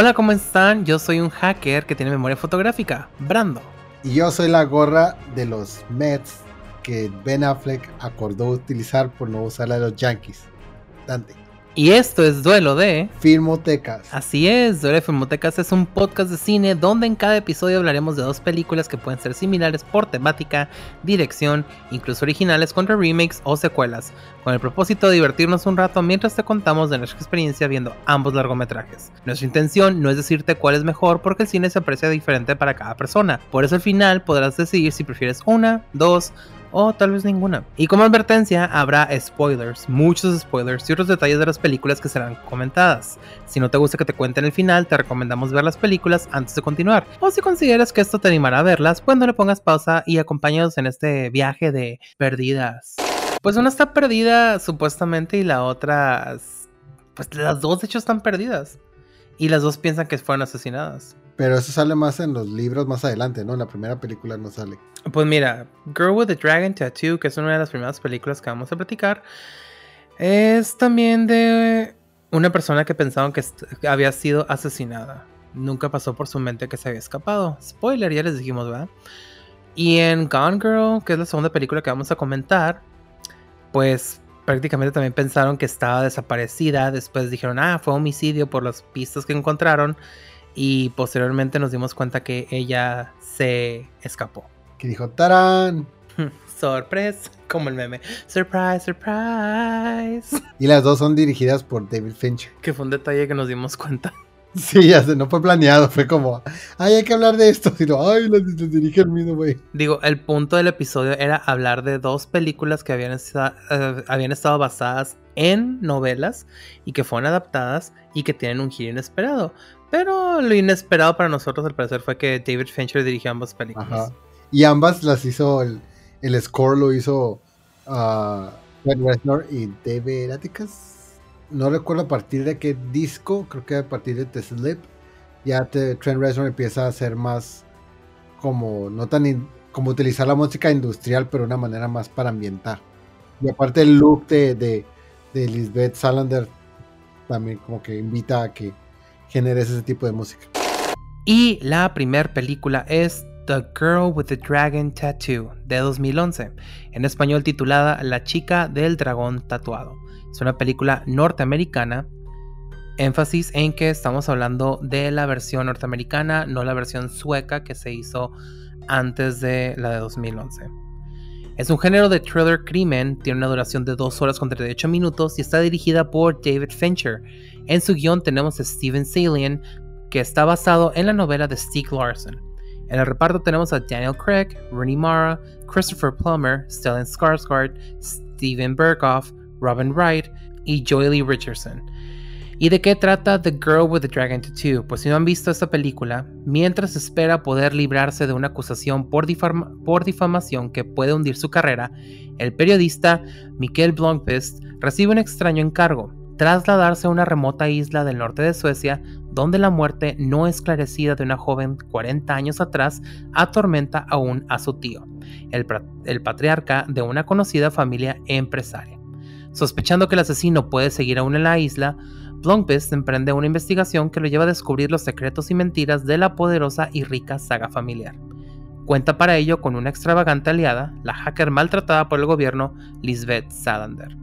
Hola, ¿cómo están? Yo soy un hacker que tiene memoria fotográfica, Brando. Y yo soy la gorra de los Mets que Ben Affleck acordó utilizar por no usar la de los Yankees. Dante. Y esto es Duelo de Filmotecas. Así es, Duelo de Filmotecas es un podcast de cine donde en cada episodio hablaremos de dos películas que pueden ser similares por temática, dirección, incluso originales contra remakes o secuelas, con el propósito de divertirnos un rato mientras te contamos de nuestra experiencia viendo ambos largometrajes. Nuestra intención no es decirte cuál es mejor porque el cine se aprecia diferente para cada persona, por eso al final podrás decidir si prefieres una, dos, o tal vez ninguna. Y como advertencia, habrá spoilers, muchos spoilers y otros detalles de las películas que serán comentadas. Si no te gusta que te cuenten el final, te recomendamos ver las películas antes de continuar. O si consideras que esto te animará a verlas, pues no le pongas pausa y acompáñanos en este viaje de perdidas. Pues una está perdida supuestamente y la otra... Pues las dos de hecho están perdidas. Y las dos piensan que fueron asesinadas. Pero eso sale más en los libros más adelante, ¿no? En la primera película no sale. Pues mira, Girl with the Dragon Tattoo, que es una de las primeras películas que vamos a platicar, es también de una persona que pensaban que había sido asesinada. Nunca pasó por su mente que se había escapado. Spoiler, ya les dijimos, ¿verdad? Y en Gone Girl, que es la segunda película que vamos a comentar, pues prácticamente también pensaron que estaba desaparecida. Después dijeron, ah, fue homicidio por las pistas que encontraron y posteriormente nos dimos cuenta que ella se escapó. Que dijo, ¡tarán! Sorpresa, como el meme. Surprise, surprise. Y las dos son dirigidas por David Fincher. Que fue un detalle que nos dimos cuenta. Sí, ya sé, no fue planeado, fue como, ay, hay que hablar de esto, sino, ay, las, dirige el mismo güey. Digo, el punto del episodio era hablar de dos películas que habían, eh, habían estado basadas en novelas y que fueron adaptadas y que tienen un giro inesperado. Pero lo inesperado para nosotros al parecer fue que David Fincher dirigió ambas películas. Y ambas las hizo, el, el score lo hizo uh, Reznor y David Atticus. No recuerdo a partir de qué disco, creo que a partir de The Slip. Ya Trent Reznor empieza a ser más como, no tan, como utilizar la música industrial, pero de una manera más para ambientar. Y aparte el look de, de, de Lisbeth Salander también como que invita a que generes ese tipo de música. Y la primera película es The Girl with the Dragon Tattoo de 2011, en español titulada La chica del dragón tatuado. Es una película norteamericana, énfasis en que estamos hablando de la versión norteamericana, no la versión sueca que se hizo antes de la de 2011. Es un género de thriller crimen, tiene una duración de 2 horas con 38 minutos y está dirigida por David Fincher. En su guion tenemos a Steven Salian, que está basado en la novela de Stieg Larsson. En el reparto tenemos a Daniel Craig, Rooney Mara, Christopher Plummer, Stellan Skarsgård, Steven Berghoff, Robin Wright y Lee Richardson. ¿Y de qué trata The Girl with the Dragon Tattoo? Pues si no han visto esta película, mientras espera poder librarse de una acusación por, difamación que puede hundir su carrera, el periodista Mikael Blomqvist recibe un extraño encargo, trasladarse a una remota isla del norte de Suecia donde la muerte no esclarecida de una joven 40 años atrás atormenta aún a su tío, el, el patriarca de una conocida familia empresaria. Sospechando que el asesino puede seguir aún en la isla, Blomqvist emprende una investigación que lo lleva a descubrir los secretos y mentiras de la poderosa y rica saga familiar. Cuenta para ello con una extravagante aliada, la hacker maltratada por el gobierno Lisbeth Salander.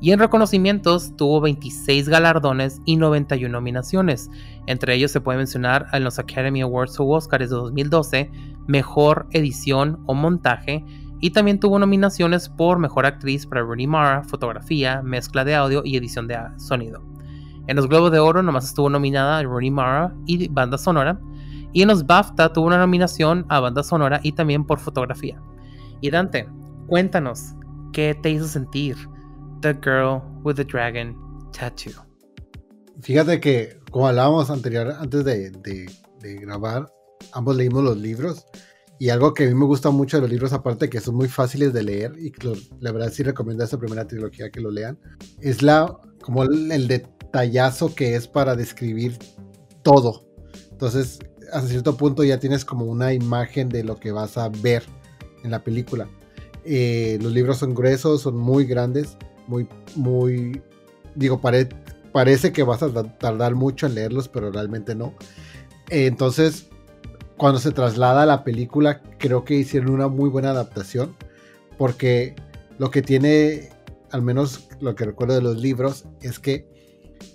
Y en reconocimientos tuvo 26 galardones y 91 nominaciones. Entre ellos se puede mencionar en los Academy Awards o Oscars de 2012, Mejor Edición o Montaje, y también tuvo nominaciones por Mejor Actriz para Rooney Mara, Fotografía, Mezcla de Audio y Edición de Sonido. En los Globos de Oro nomás estuvo nominada Rooney Mara y banda sonora. Y en los BAFTA tuvo una nominación a banda sonora y también por fotografía. Y Dante, cuéntanos, ¿qué te hizo sentir The Girl with the Dragon Tattoo? Fíjate que, como hablábamos anterior, antes de, grabar, ambos leímos los libros. Y algo que a mí me gusta mucho de los libros, aparte que son muy fáciles de leer, y la verdad sí recomiendo esta primera trilogía que lo lean, es la como el, el, de, tallazo que es para describir todo. Entonces, hasta cierto punto ya tienes como una imagen de lo que vas a ver en la película. Eh, los libros son gruesos, son muy grandes, muy, muy, digo, pared parece que vas a tardar mucho en leerlos, pero realmente no. entonces, cuando se traslada a la película, creo que hicieron una muy buena adaptación, porque lo que tiene, al menos lo que recuerdo de los libros, es que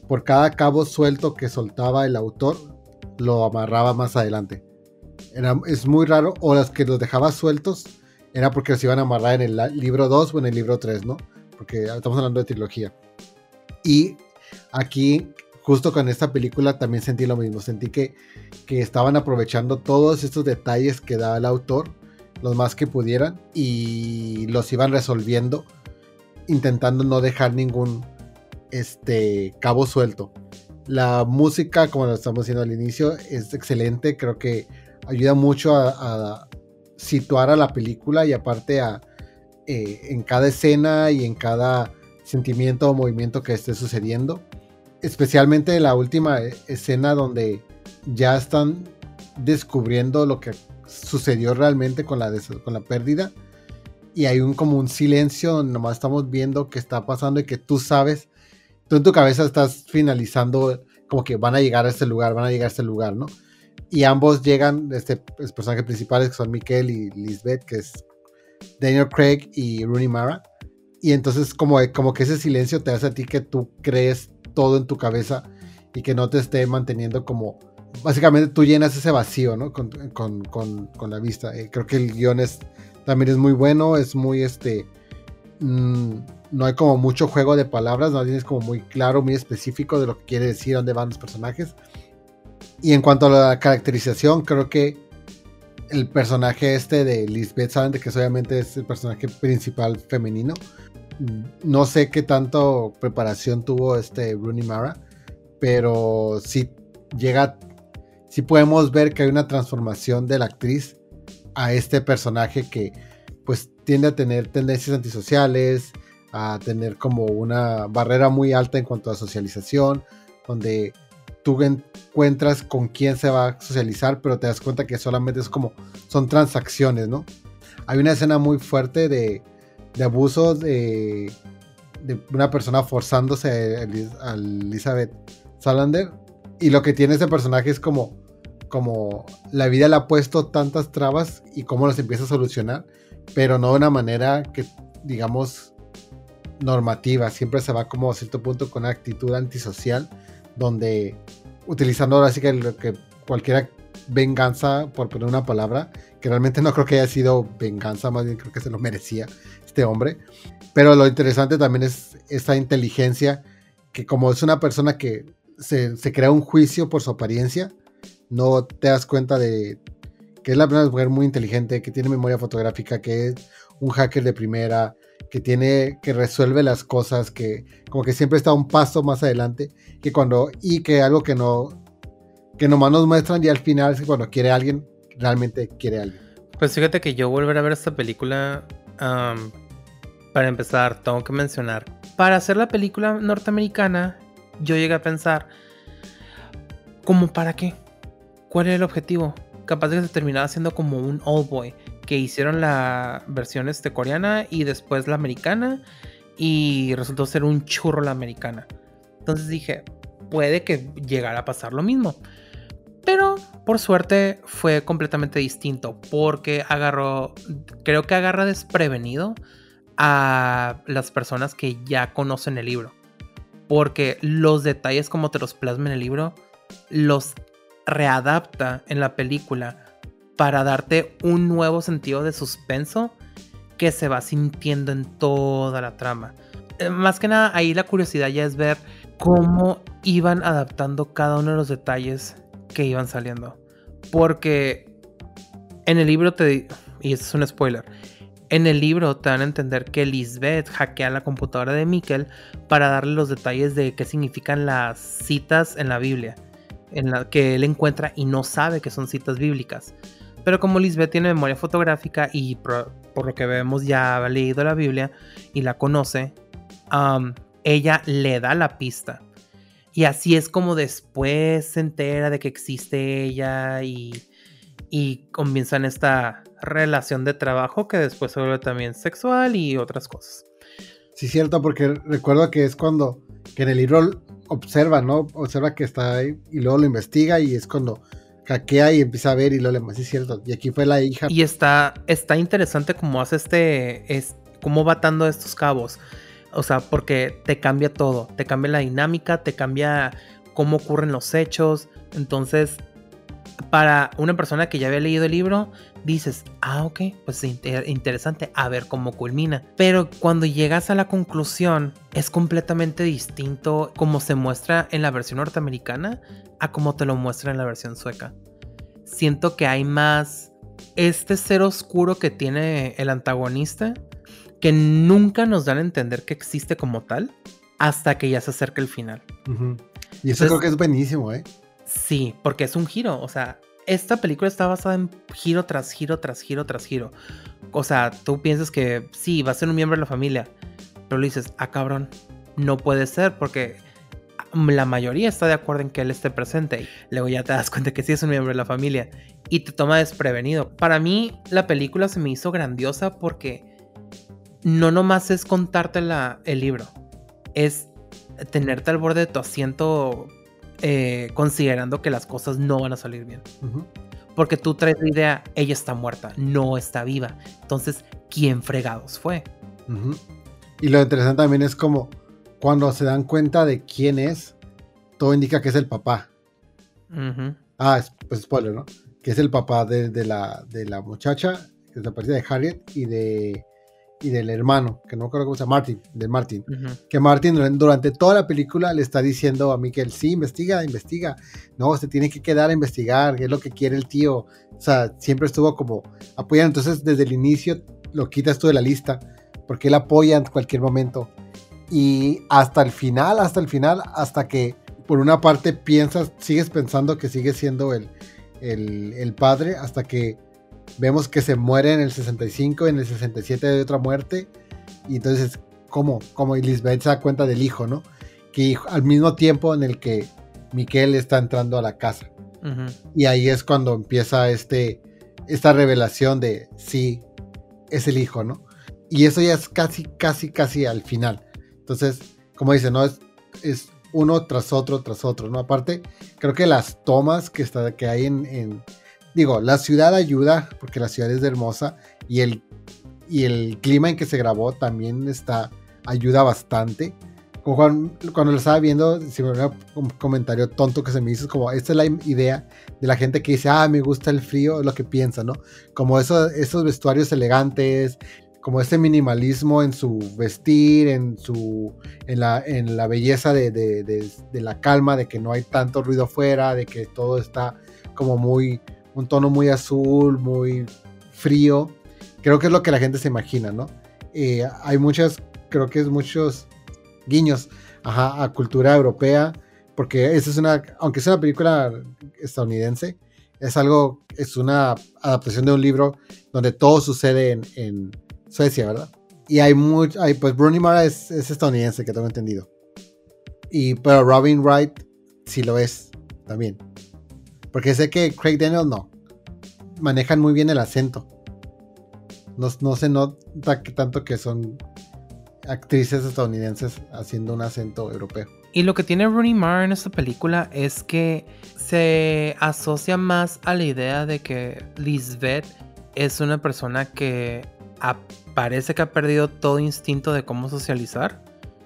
por cada cabo suelto que soltaba el autor, lo amarraba más adelante. Es muy raro, o las que los dejaba sueltos, era porque los iban a amarrar en el libro 2 o en el libro 3, ¿no? Porque estamos hablando de trilogía. Y aquí, justo con esta película, también sentí lo mismo. Sentí que, que estaban aprovechando todos estos detalles que da el autor, los más que pudieran, y los iban resolviendo, intentando no dejar ningún este, cabo suelto. La música, como lo estamos diciendo al inicio, es excelente. Creo que ayuda mucho a, situar a la película y aparte a eh, en cada escena y en cada sentimiento o movimiento que esté sucediendo. Especialmente la última escena donde ya están descubriendo lo que sucedió realmente con la, con la pérdida. Y hay un como un silencio nomás estamos viendo qué está pasando y que tú sabes tú en tu cabeza estás finalizando como que van a llegar a este lugar, van a llegar a este lugar, ¿no? Y ambos llegan, este, los personajes principales que son Mikel y Lisbeth, que es Daniel Craig y Rooney Mara. Y entonces como, como que ese silencio te hace a ti que tú crees todo en tu cabeza y que no te esté manteniendo como... Básicamente tú llenas ese vacío, ¿no? Con, con, con, con la vista. Eh, creo que el guion es, también es muy bueno, es muy este... Mm, no hay como mucho juego de palabras, no tienes como muy claro, muy específico de lo que quiere decir, dónde van los personajes. Y en cuanto a la caracterización, creo que el personaje este de Lisbeth Salander, que obviamente es el personaje principal femenino, no sé qué tanto preparación tuvo este Rooney Mara, pero sí llega, sí podemos ver que hay una transformación de la actriz a este personaje que pues tiende a tener tendencias antisociales, a tener como una barrera muy alta en cuanto a socialización, donde tú encuentras con quién se va a socializar, pero te das cuenta que solamente es como, son transacciones, ¿no? Hay una escena muy fuerte de, de abuso de, una persona forzándose a, Elizabeth Salander, y lo que tiene ese personaje es como, como la vida le ha puesto tantas trabas y cómo las empieza a solucionar, pero no de una manera que, digamos, normativa, siempre se va como a cierto punto con una actitud antisocial, donde utilizando ahora sí que, que cualquier venganza, por poner una palabra, que realmente no creo que haya sido venganza, más bien creo que se lo merecía este hombre. Pero lo interesante también es esta inteligencia, que como es una persona que se, se crea un juicio por su apariencia, no te das cuenta de que es la primera mujer muy inteligente, que tiene memoria fotográfica, que es un hacker de primera, que tiene, que resuelve las cosas, que como que siempre está un paso más adelante, que cuando, y que algo que no, que nomás nos muestran y al final es que cuando quiere a alguien, realmente quiere a alguien. Pues fíjate que yo volver a ver esta película, para empezar, tengo que mencionar, para hacer la película norteamericana, yo llegué a pensar, ¿cómo para qué? ¿Cuál era el objetivo? Capaz de que se terminaba siendo como un old boy que hicieron la versión este, coreana y después la americana y resultó ser un churro la americana. Entonces dije, puede que llegara a pasar lo mismo. Pero por suerte fue completamente distinto porque agarró, creo que agarra desprevenido a las personas que ya conocen el libro. Porque los detalles como te los plasma en el libro, los readapta en la película para darte un nuevo sentido de suspenso que se va sintiendo en toda la trama. Eh, más que nada, ahí la curiosidad ya es ver cómo iban adaptando cada uno de los detalles que iban saliendo. Porque en el libro te... Y esto es un spoiler. En el libro te dan a entender que Lisbeth hackea la computadora de Mikkel para darle los detalles de qué significan las citas en la Biblia. En la que él encuentra y no sabe que son citas bíblicas. Pero como Lisbeth tiene memoria fotográfica y por, lo que vemos ya ha leído la Biblia y la conoce, ella le da la pista. Y así es como después se entera de que existe ella y, y comienzan esta relación de trabajo que después se vuelve también sexual y otras cosas. Sí, cierto, porque recuerdo que es cuando que en el libro observa, ¿no? Observa que está ahí y luego lo investiga y es cuando hackea y empieza a ver y lo le más es cierto. Y aquí fue la hija. Y está, está interesante cómo hace este, es, cómo va atando estos cabos. O sea, porque te cambia todo, te cambia la dinámica, te cambia cómo ocurren los hechos. Entonces, para una persona que ya había leído el libro, dices, ah, ok, pues interesante, a ver cómo culmina. Pero cuando llegas a la conclusión, es completamente distinto como se muestra en la versión norteamericana a como te lo muestra en la versión sueca. Siento que hay más este ser oscuro que tiene el antagonista, que nunca nos dan a entender que existe como tal, hasta que ya se acerca el final. Y eso creo que es buenísimo, ¿eh? Sí, porque es un giro, o sea, esta película está basada en giro tras giro, tras giro, tras giro. O sea, tú piensas que sí, va a ser un miembro de la familia, pero le dices, ah, cabrón, no puede ser porque la mayoría está de acuerdo en que él esté presente. Luego ya te das cuenta que sí es un miembro de la familia y te toma desprevenido. Para mí, la película se me hizo grandiosa porque no nomás es contarte el libro, es tenerte al borde de tu asiento eh, considerando que las cosas no van a salir bien. Porque tú traes la idea, ella está muerta, no está viva. Entonces, ¿quién fregados fue? Y lo interesante también es como cuando se dan cuenta de quién es, todo indica que es el papá. Ah, pues spoiler, ¿no? Que es el papá de, la, de la muchacha, que es la partida de Harriet y de y del hermano, que no creo cómo se llama, Martin, de Martin. Que Martin durante toda la película le está diciendo a Mikel, sí, investiga, investiga. No, se tiene que quedar a investigar, es lo que quiere el tío. O sea, siempre estuvo como apoyando. Entonces, desde el inicio lo quitas tú de la lista, porque él apoya en cualquier momento. Y hasta el final, hasta el final, hasta que por una parte piensas, sigues pensando que sigue siendo el, el, el padre, hasta que Vemos que se muere en el 65, en el 67 hay otra muerte. Y entonces, ¿cómo? Como Elizabeth se da cuenta del hijo, ¿no? Que al mismo tiempo en el que Miquel está entrando a la casa. Y ahí es cuando empieza este, esta revelación de sí, es el hijo, ¿no? Y eso ya es casi, casi, casi al final. Entonces, como dice, ¿no? Es, es uno tras otro, tras otro, ¿no? Aparte, creo que las tomas que, está, que hay en digo, la ciudad ayuda porque la ciudad es hermosa y el, y el clima en que se grabó también está, ayuda bastante. cuando lo estaba viendo, si me un comentario tonto que se me hizo, como esta es la idea de la gente que dice, ah, me gusta el frío, es lo que piensa, ¿no? Como eso, esos vestuarios elegantes, como ese minimalismo en su vestir, en su en la, en la belleza de, de, de, la calma, de que no hay tanto ruido afuera, de que todo está como muy un tono muy azul, muy frío. Creo que es lo que la gente se imagina, ¿no? Eh, hay muchas, creo que es muchos guiños a cultura europea, porque esa es una, aunque es una película estadounidense, es algo, es una adaptación de un libro donde todo sucede en, Suecia, ¿verdad? Y hay mucho, hay, pues Bruni Mara es, es, estadounidense, que tengo entendido. Y, pero Robin Wright sí lo es también. Porque sé que Craig Daniel no. Manejan muy bien el acento. No, se nota tanto que son actrices estadounidenses haciendo un acento europeo. Y lo que tiene Rooney Mara en esta película es que se asocia más a la idea de que Lisbeth es una persona que parece que ha perdido todo instinto de cómo socializar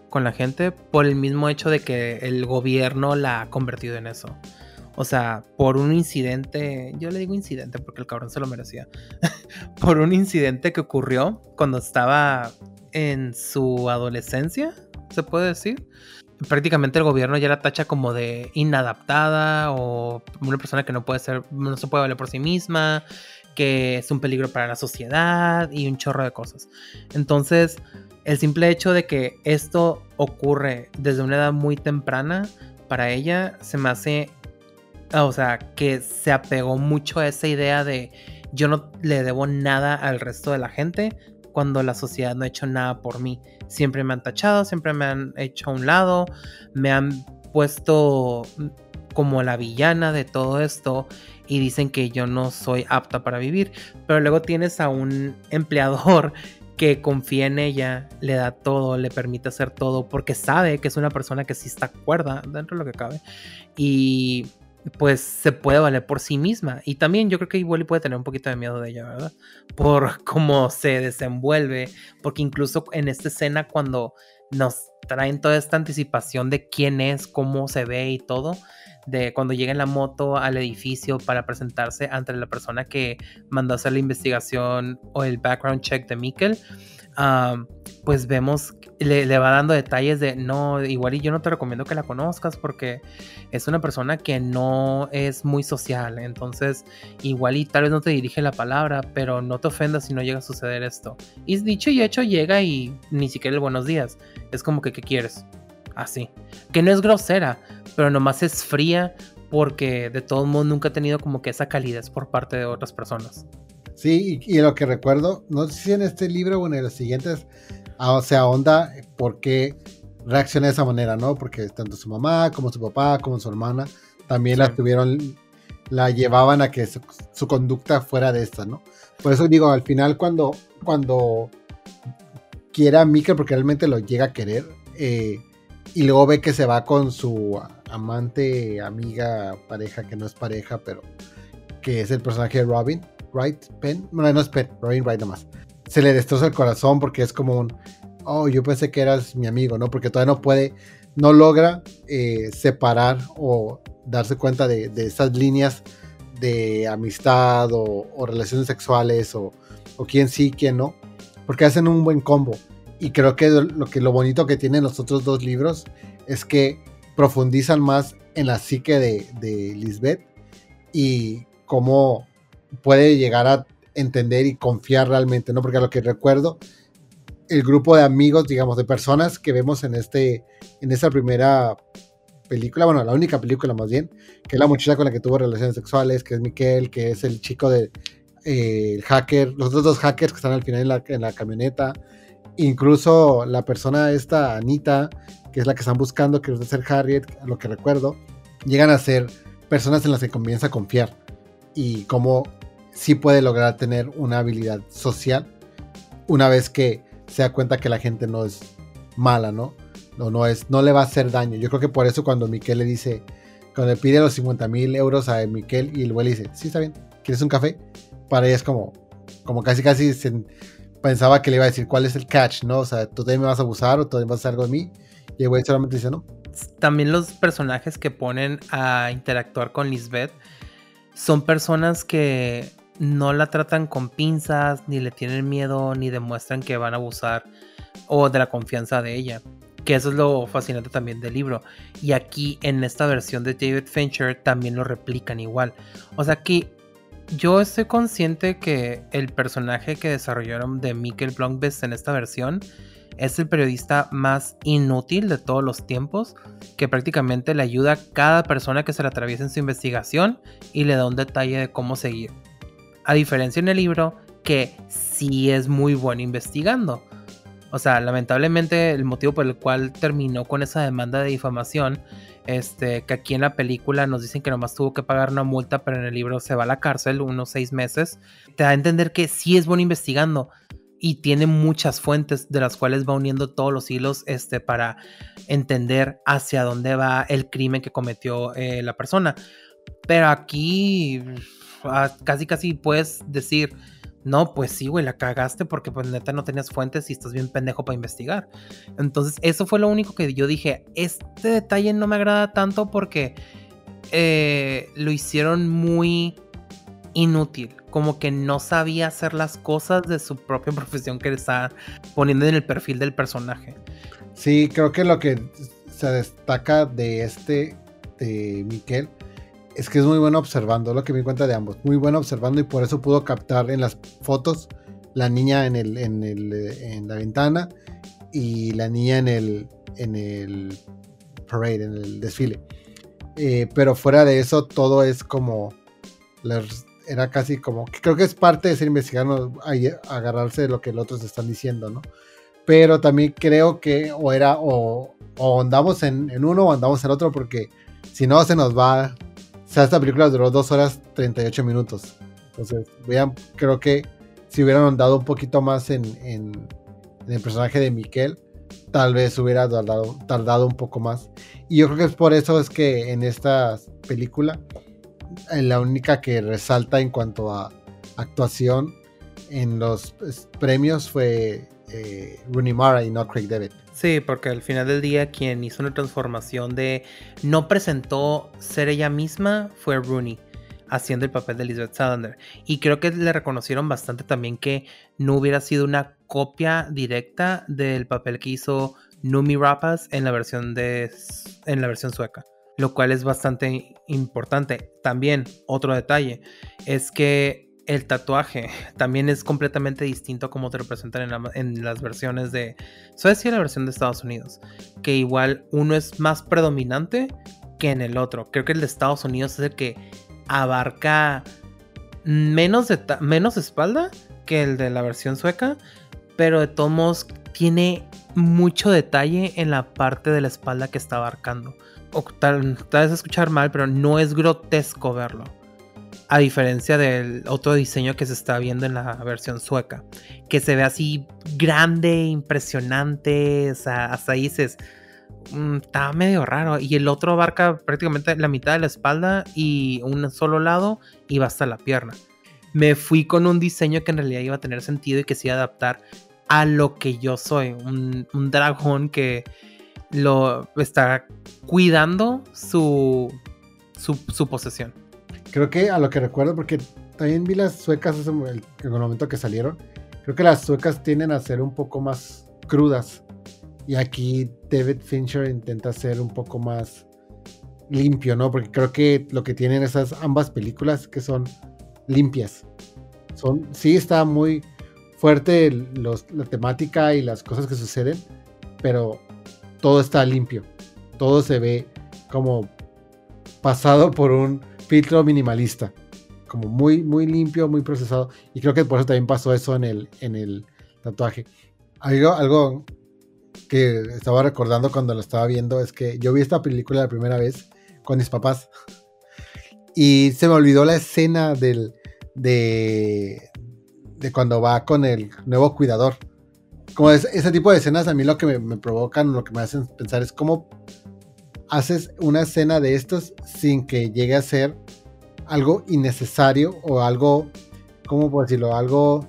con la gente por el mismo hecho de que el gobierno la ha convertido en eso. O sea, por un incidente, yo le digo incidente porque el cabrón se lo merecía, por un incidente que ocurrió cuando estaba en su adolescencia, se puede decir. Prácticamente el gobierno ya la tacha como de inadaptada o una persona que no puede ser, no se puede valer por sí misma, que es un peligro para la sociedad y un chorro de cosas. Entonces, el simple hecho de que esto ocurre desde una edad muy temprana para ella se me hace o sea, que se apegó mucho a esa idea de yo no le debo nada al resto de la gente cuando la sociedad no ha hecho nada por mí. Siempre me han tachado, siempre me han hecho a un lado, me han puesto como la villana de todo esto y dicen que yo no soy apta para vivir. Pero luego tienes a un empleador que confía en ella, le da todo, le permite hacer todo, porque sabe que es una persona que sí está cuerda dentro de lo que cabe. Y pues se puede valer por sí misma. Y también yo creo que igual puede tener un poquito de miedo de ella, ¿verdad? Por cómo se desenvuelve, porque incluso en esta escena cuando nos traen toda esta anticipación de quién es, cómo se ve y todo, de cuando llega en la moto al edificio para presentarse ante la persona que mandó hacer la investigación o el background check de Mikkel pues vemos, le, va dando detalles de, no, igual y yo no te recomiendo que la conozcas porque es una persona que no es muy social, entonces igual y tal vez no te dirige la palabra, pero no te ofendas si no llega a suceder esto. Y dicho y hecho llega y ni siquiera el buenos días, es como que, ¿qué quieres? Así. Que no es grosera, pero nomás es fría porque de todos modos nunca ha tenido como que esa calidez por parte de otras personas. Sí, y, lo que recuerdo, no sé si en este libro o en los siguientes, ah, se ahonda por qué reacciona de esa manera, ¿no? Porque tanto su mamá como su papá como su hermana también la tuvieron, la llevaban a que su, conducta fuera de esta, ¿no? Por eso digo, al final cuando, cuando quiere a Mika, porque realmente lo llega a querer, eh, y luego ve que se va con su amante, amiga, pareja, que no es pareja, pero que es el personaje de Robin, Wright Penn, bueno, no es Penn, Robin Wright nomás. Se le destroza el corazón porque es como un, oh, yo pensé que eras mi amigo, ¿no? Porque todavía no puede, no logra eh, separar o darse cuenta de, esas líneas de amistad o, relaciones sexuales o, o, quién sí, quién no, porque hacen un buen combo. Y creo que lo, que lo bonito que tienen los otros dos libros es que profundizan más en la psique de, de Lisbeth y cómo puede llegar a entender y confiar realmente, ¿no? Porque a lo que recuerdo, el grupo de amigos, digamos, de personas que vemos en este, en esta primera película, bueno, la única película más bien, que es la muchacha con la que tuvo relaciones sexuales, que es Miquel, que es el chico del de, eh, hacker, los otros dos hackers que están al final en la, camioneta, incluso la persona esta, Anita, que es la que están buscando, que es de ser Harriet, a lo que recuerdo, llegan a ser personas en las que comienza a confiar y cómo sí puede lograr tener una habilidad social una vez que se da cuenta que la gente no es mala, ¿no? No, no, es, no le va a hacer daño. Yo creo que por eso cuando Miquel le dice, cuando le pide los 50 mil euros a Miquel y el güey le dice, sí, está bien, ¿quieres un café? Para ella es como, como casi casi pensaba que le iba a decir cuál es el catch, ¿no? O sea, tú también me vas a abusar o tú también vas a hacer algo de mí. Y el güey solamente dice, no. También los personajes que ponen a interactuar con Lisbeth son personas que no la tratan con pinzas, ni le tienen miedo, ni demuestran que van a abusar o de la confianza de ella. Que eso es lo fascinante también del libro. Y aquí en esta versión de David Fincher también lo replican igual. O sea que yo estoy consciente que el personaje que desarrollaron de Mikkel Blomqvist en esta versión es el periodista más inútil de todos los tiempos, que prácticamente le ayuda a cada persona que se le atraviesa en su investigación y le da un detalle de cómo seguir. A diferencia en el libro, que sí es muy bueno investigando. O sea, lamentablemente el motivo por el cual terminó con esa demanda de difamación, este, que aquí en la película nos dicen que nomás tuvo que pagar una multa, pero en el libro se va a la cárcel unos seis meses, te da a entender que sí es bueno investigando y tiene muchas fuentes de las cuales va uniendo todos los hilos este, para entender hacia dónde va el crimen que cometió eh, la persona. Pero aquí casi casi puedes decir, no, pues sí, güey, la cagaste porque pues neta no tenías fuentes y estás bien pendejo para investigar. Entonces eso fue lo único que yo dije, este detalle no me agrada tanto porque eh, lo hicieron muy inútil como que no sabía hacer las cosas de su propia profesión que está poniendo en el perfil del personaje. Sí, creo que lo que se destaca de este, de Miquel, es que es muy bueno observando, lo que me cuenta de ambos, muy bueno observando y por eso pudo captar en las fotos la niña en, el, en, el, en la ventana y la niña en el, en el parade, en el desfile. Eh, pero fuera de eso, todo es como era casi como, creo que es parte de ser investigando, agarrarse de lo que los otros están diciendo, ¿no? Pero también creo que o era, o, andamos en, uno o andamos en otro, porque si no se nos va, o sea, esta película duró 2 horas 38 minutos. Entonces, vean, creo que si hubieran dado un poquito más en, el personaje de Miquel, tal vez hubiera tardado, tardado, un poco más. Y yo creo que es por eso es que en esta película, eh, la única que resalta en cuanto a actuación en los pues, premios fue eh, Rooney Mara y no Craig David. Sí, porque al final del día quien hizo una transformación de no presentó ser ella misma fue Rooney haciendo el papel de Elizabeth Salander. Y creo que le reconocieron bastante también que no hubiera sido una copia directa del papel que hizo Numi Rapace en la versión de en la versión sueca, lo cual es bastante importante. También otro detalle es que el tatuaje también es completamente distinto a como te lo presentan en, las versiones de Suecia y la versión de Estados Unidos. Que igual uno es más predominante que en el otro. Creo que el de Estados Unidos es el que abarca menos, menos espalda que el de la versión sueca. Pero de todos tiene mucho detalle en la parte de la espalda que está abarcando. O tal vez escuchar mal, pero no es grotesco verlo a diferencia del otro diseño que se está viendo en la versión sueca, que se ve así grande, impresionante, hasta ahí dices, mm, está medio raro. Y el otro abarca prácticamente la mitad de la espalda y un solo lado y va hasta la pierna. Me fui con un diseño que en realidad iba a tener sentido y que se iba a adaptar a lo que yo soy, un, dragón que lo está cuidando su, su posesión. Creo que a lo que recuerdo, porque también vi las suecas en el, momento que salieron, creo que las suecas tienden a ser un poco más crudas. Y aquí David Fincher intenta ser un poco más limpio, ¿no? Porque creo que lo que tienen esas ambas películas que son limpias. Son, sí está muy fuerte la temática y las cosas que suceden, pero todo está limpio. Todo se ve como pasado por un filtro minimalista. Como muy, muy limpio, muy procesado. Y creo que por eso también pasó eso en el, en el tatuaje. Algo, que estaba recordando cuando lo estaba viendo es que yo vi esta película la primera vez con mis papás. Y se me olvidó la escena del, de, de cuando va con el nuevo cuidador. Como ese tipo de escenas a mí lo que me, me, provocan, lo que me hacen pensar es cómo haces una escena de estos sin que llegue a ser algo innecesario o algo, ¿cómo puedo decirlo? Algo,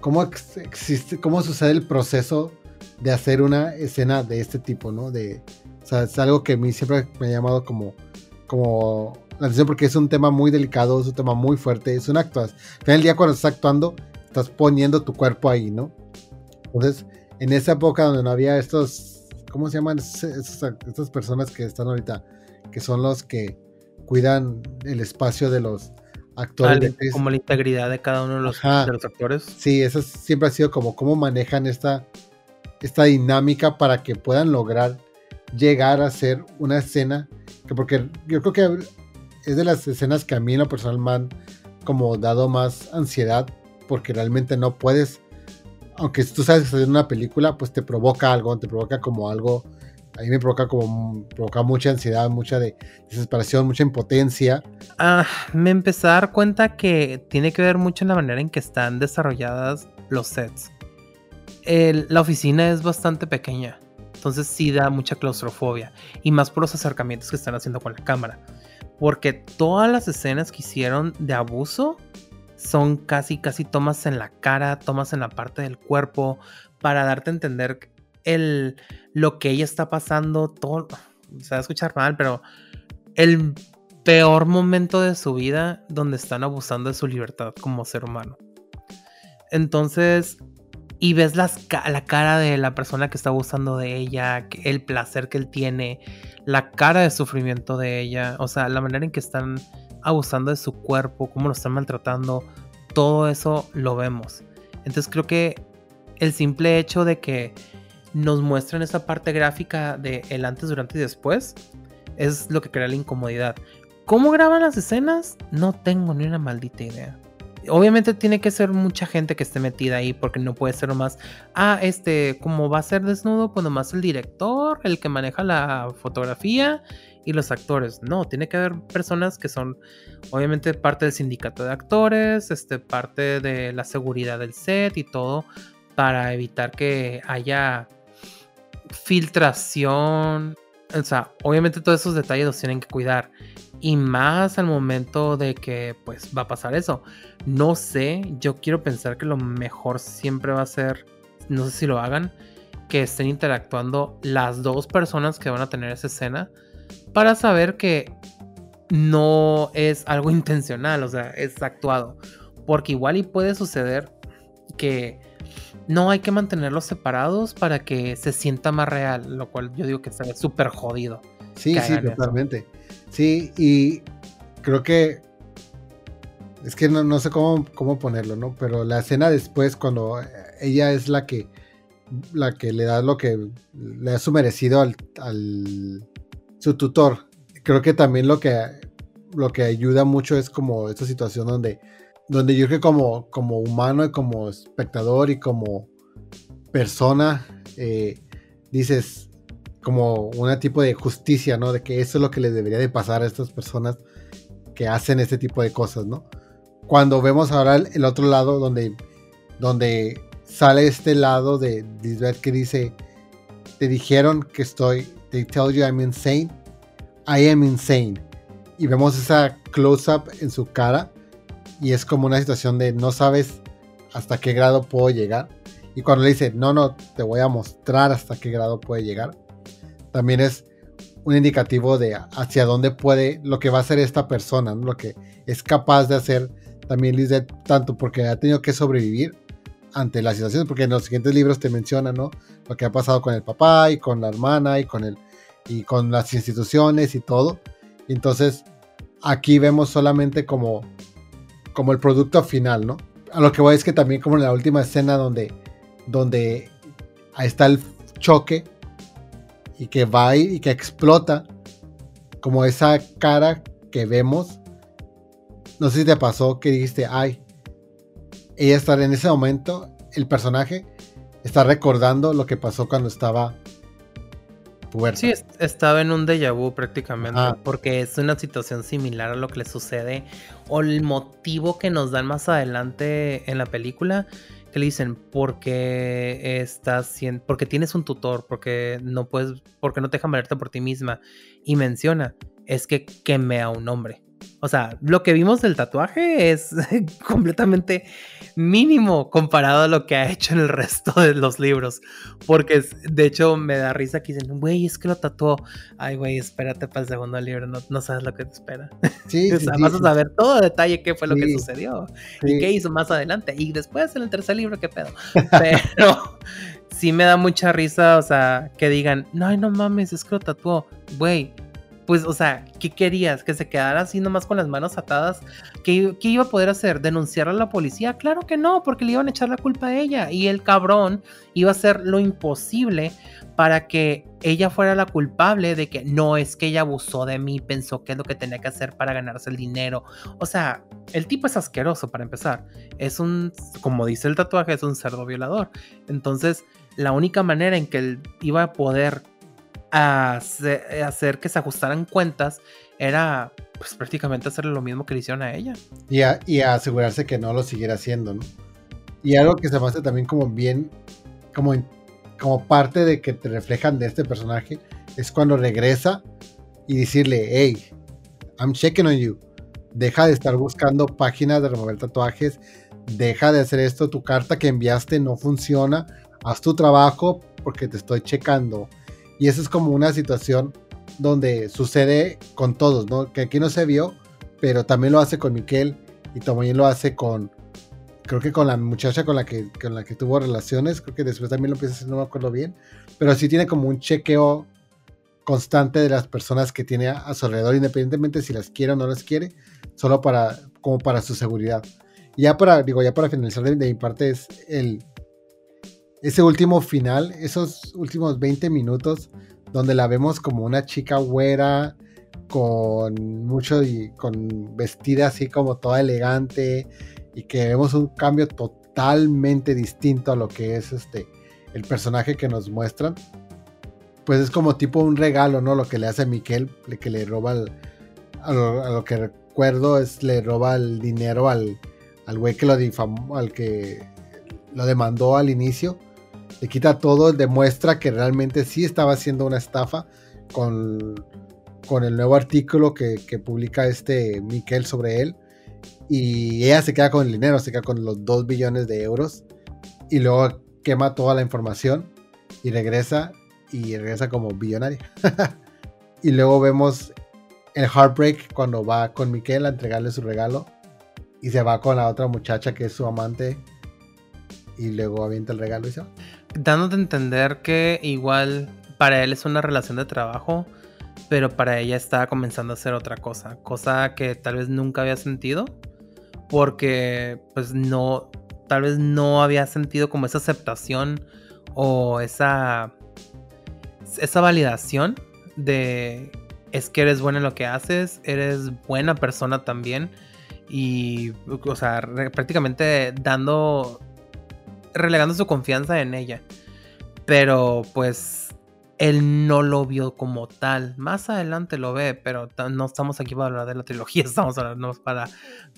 ¿cómo existe, cómo sucede el proceso de hacer una escena de este tipo, ¿no? De, es algo que a mí siempre me ha llamado como, como la atención porque es un tema muy delicado, es un tema muy fuerte, es un acto. Al final del día cuando estás actuando, estás poniendo tu cuerpo ahí, ¿no? Entonces, en esa época donde no había estos ¿Cómo se llaman estas personas que están ahorita? Que son los que cuidan el espacio de los actores. como la integridad de cada uno de los, actores. Sí, eso siempre ha sido como cómo manejan esta, esta dinámica para que puedan lograr llegar a ser una escena. Que porque yo creo que es de las escenas que a mí en lo personal me han como dado más ansiedad porque realmente no puedes aunque tú sabes que en una película, pues te provoca algo, te provoca como algo, a mí me provoca como, provoca mucha ansiedad, mucha de desesperación, mucha impotencia. Ah, me empecé a dar cuenta que tiene que ver mucho en la manera en que están desarrolladas los sets. la oficina es bastante pequeña, entonces sí da mucha claustrofobia, y más por los acercamientos que están haciendo con la cámara. Porque todas las escenas que hicieron de abuso son casi, casi tomas en la cara, tomas en la parte del cuerpo, para darte a entender el, lo que ella está pasando, todo, se va a escuchar mal, pero el peor momento de su vida donde están abusando de su libertad como ser humano. Entonces, y ves la cara de la persona que está abusando de ella, el placer que él tiene, la cara de sufrimiento de ella, o sea, la manera en que están abusando de su cuerpo, cómo lo están maltratando, todo eso lo vemos. Entonces creo que el simple hecho de que nos muestren esa parte gráfica de el antes, durante y después es lo que crea la incomodidad. ¿Cómo graban las escenas? No tengo ni una maldita idea. Obviamente tiene que ser mucha gente que esté metida ahí porque no puede ser nomás, ah, este, como va a ser desnudo, pues nomás el director, el que maneja la fotografía y los actores. No, tiene que haber personas que son obviamente parte del sindicato de actores, este, parte de la seguridad del set y todo para evitar que haya filtración. O sea, obviamente todos esos detalles los tienen que cuidar. Y más al momento de que pues va a pasar eso. No sé, yo quiero pensar que lo mejor siempre va a ser, no sé si lo hagan, que estén interactuando las dos personas que van a tener esa escena para saber que no es algo intencional, o sea, es actuado. Porque igual y puede suceder que no hay que mantenerlos separados para que se sienta más real, lo cual yo digo que está súper jodido. Sí, sí, totalmente. Sí, y creo que es que no, sé cómo, cómo ponerlo, ¿no? Pero la escena después, cuando ella es la que la que le da lo que le ha su merecido al, su tutor. Creo que también lo que, lo que ayuda mucho es como esta situación donde, donde yo creo que como, como humano y como espectador y como persona, eh, dices como un tipo de justicia, ¿no? De que eso es lo que les debería de pasar a estas personas que hacen este tipo de cosas, ¿no? Cuando vemos ahora el, otro lado donde, donde sale este lado de Lisbeth que dice, te dijeron que estoy, they tell you I'm insane, I am insane. Y vemos esa close-up en su cara y es como una situación de no sabes hasta qué grado puedo llegar. Y cuando le dice, no, no, te voy a mostrar hasta qué grado puede llegar, también es un indicativo de hacia dónde puede, lo que va a hacer esta persona, lo que es capaz de hacer también Lisbeth, tanto porque ha tenido que sobrevivir ante la situación, porque en los siguientes libros te mencionan, ¿no? Lo que ha pasado con el papá y con la hermana y con el y con las instituciones y todo. Entonces, aquí vemos solamente como como el producto final, ¿no? A lo que voy es que también como en la última escena donde donde está el choque y que va y que explota como esa cara que vemos. No sé si te pasó que dijiste, ay, ella está en ese momento, el personaje está recordando lo que pasó cuando estaba puerta. Sí, estaba en un déjà vu prácticamente, porque es una situación similar a lo que le sucede o el motivo que nos dan más adelante en la película que le dicen porque estás porque tienes un tutor, porque no puedes, porque no te dejan valerte por ti misma y menciona es que queme a un hombre. O sea, lo que vimos del tatuaje es completamente mínimo comparado a lo que ha hecho en el resto de los libros. Porque de hecho me da risa que dicen, güey, es que lo tatuó. Ay, güey, espérate para el segundo libro, no, sabes lo que te espera. Sí, o sea, vas a saber todo detalle qué fue lo que sucedió y qué hizo más adelante. Y después en el tercer libro, qué pedo. Pero sí me da mucha risa, o sea, que digan, no, no mames, es que lo tatuó. Güey, pues, o sea, ¿qué querías? ¿Que se quedara así nomás con las manos atadas? ¿Qué, iba a poder hacer? ¿Denunciar a la policía? Claro que no, porque le iban a echar la culpa a ella. Y el cabrón iba a hacer lo imposible para que ella fuera la culpable de que no es que ella abusó de mí, pensó que es lo que tenía que hacer para ganarse el dinero. O sea, el tipo es asqueroso para empezar. Es un, como dice el tatuaje, es un cerdo violador. Entonces, la única manera en que él iba a poder a hacer, que se ajustaran cuentas era pues prácticamente hacerle lo mismo que le hicieron a ella. Y a, y asegurarse que no lo siguiera haciendo. Y algo que se hace también como bien, como, como parte de que te reflejan de este personaje, es cuando regresa y decirle, hey, I'm checking on you. Deja de estar buscando páginas de remover tatuajes. Deja de hacer esto. Tu carta que enviaste no funciona. Haz tu trabajo porque te estoy checando. Y esa es como una situación donde sucede con todos, ¿no? Que aquí no se vio, pero también lo hace con Miquel y también lo hace con, creo que con la muchacha con la que, con la que tuvo relaciones, creo que después también lo empieza a hacer, no me acuerdo bien, pero sí tiene como un chequeo constante de las personas que tiene a, su alrededor, independientemente si las quiere o no las quiere, solo para, como para su seguridad. Y ya para, digo, ya para finalizar de mi parte es el, ese último final, esos últimos 20 minutos, donde la vemos como una chica güera, con mucho y con vestida así como toda elegante, y que vemos un cambio totalmente distinto a lo que es este el personaje que nos muestran. pues es como tipo un regalo, ¿no? Lo que le hace a Miquel, que le roba a, lo, que recuerdo es le roba el dinero al, al güey que lo difamó, al que lo demandó al inicio. Le quita todo, demuestra que realmente sí estaba haciendo una estafa con, con el nuevo artículo que, que publica este Miquel sobre él. Y ella se queda con el dinero, se queda con los 2 billones de euros. Y luego quema toda la información y regresa y regresa como billonaria. y luego vemos el heartbreak cuando va con Miquel a entregarle su regalo y se va con la otra muchacha que es su amante y luego avienta el regalo y se va. Dándote a entender que igual para él es una relación de trabajo, pero para ella está comenzando a hacer otra cosa, cosa que tal vez nunca había sentido, porque pues no, tal vez no había sentido como esa aceptación o esa esa validación de es que eres buena en lo que haces, eres buena persona también y, o sea, prácticamente dando, relegando su confianza en ella. Pero pues él no lo vio como tal. Más adelante lo ve, pero no estamos aquí para hablar de la trilogía, estamos hablando para,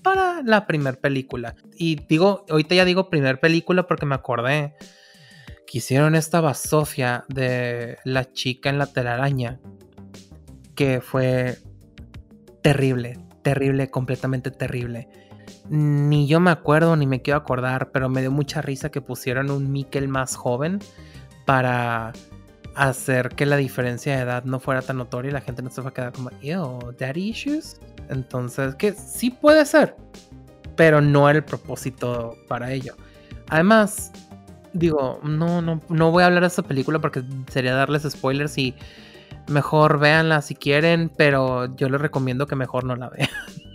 para la primera película. Y digo, ahorita ya digo primer película porque me acordé que hicieron esta basofia de la chica en la telaraña, que fue terrible, terrible, completamente terrible. Ni yo me acuerdo ni me quiero acordar, pero me dio mucha risa que pusieron un Mikkel más joven para hacer que la diferencia de edad no fuera tan notoria y la gente no se va a quedar como, ew, daddy issues. Entonces, que sí puede ser, pero no era el propósito para ello. Además, digo, no, no, no voy a hablar de esta película porque sería darles spoilers y mejor véanla si quieren, pero yo les recomiendo que mejor no la vean.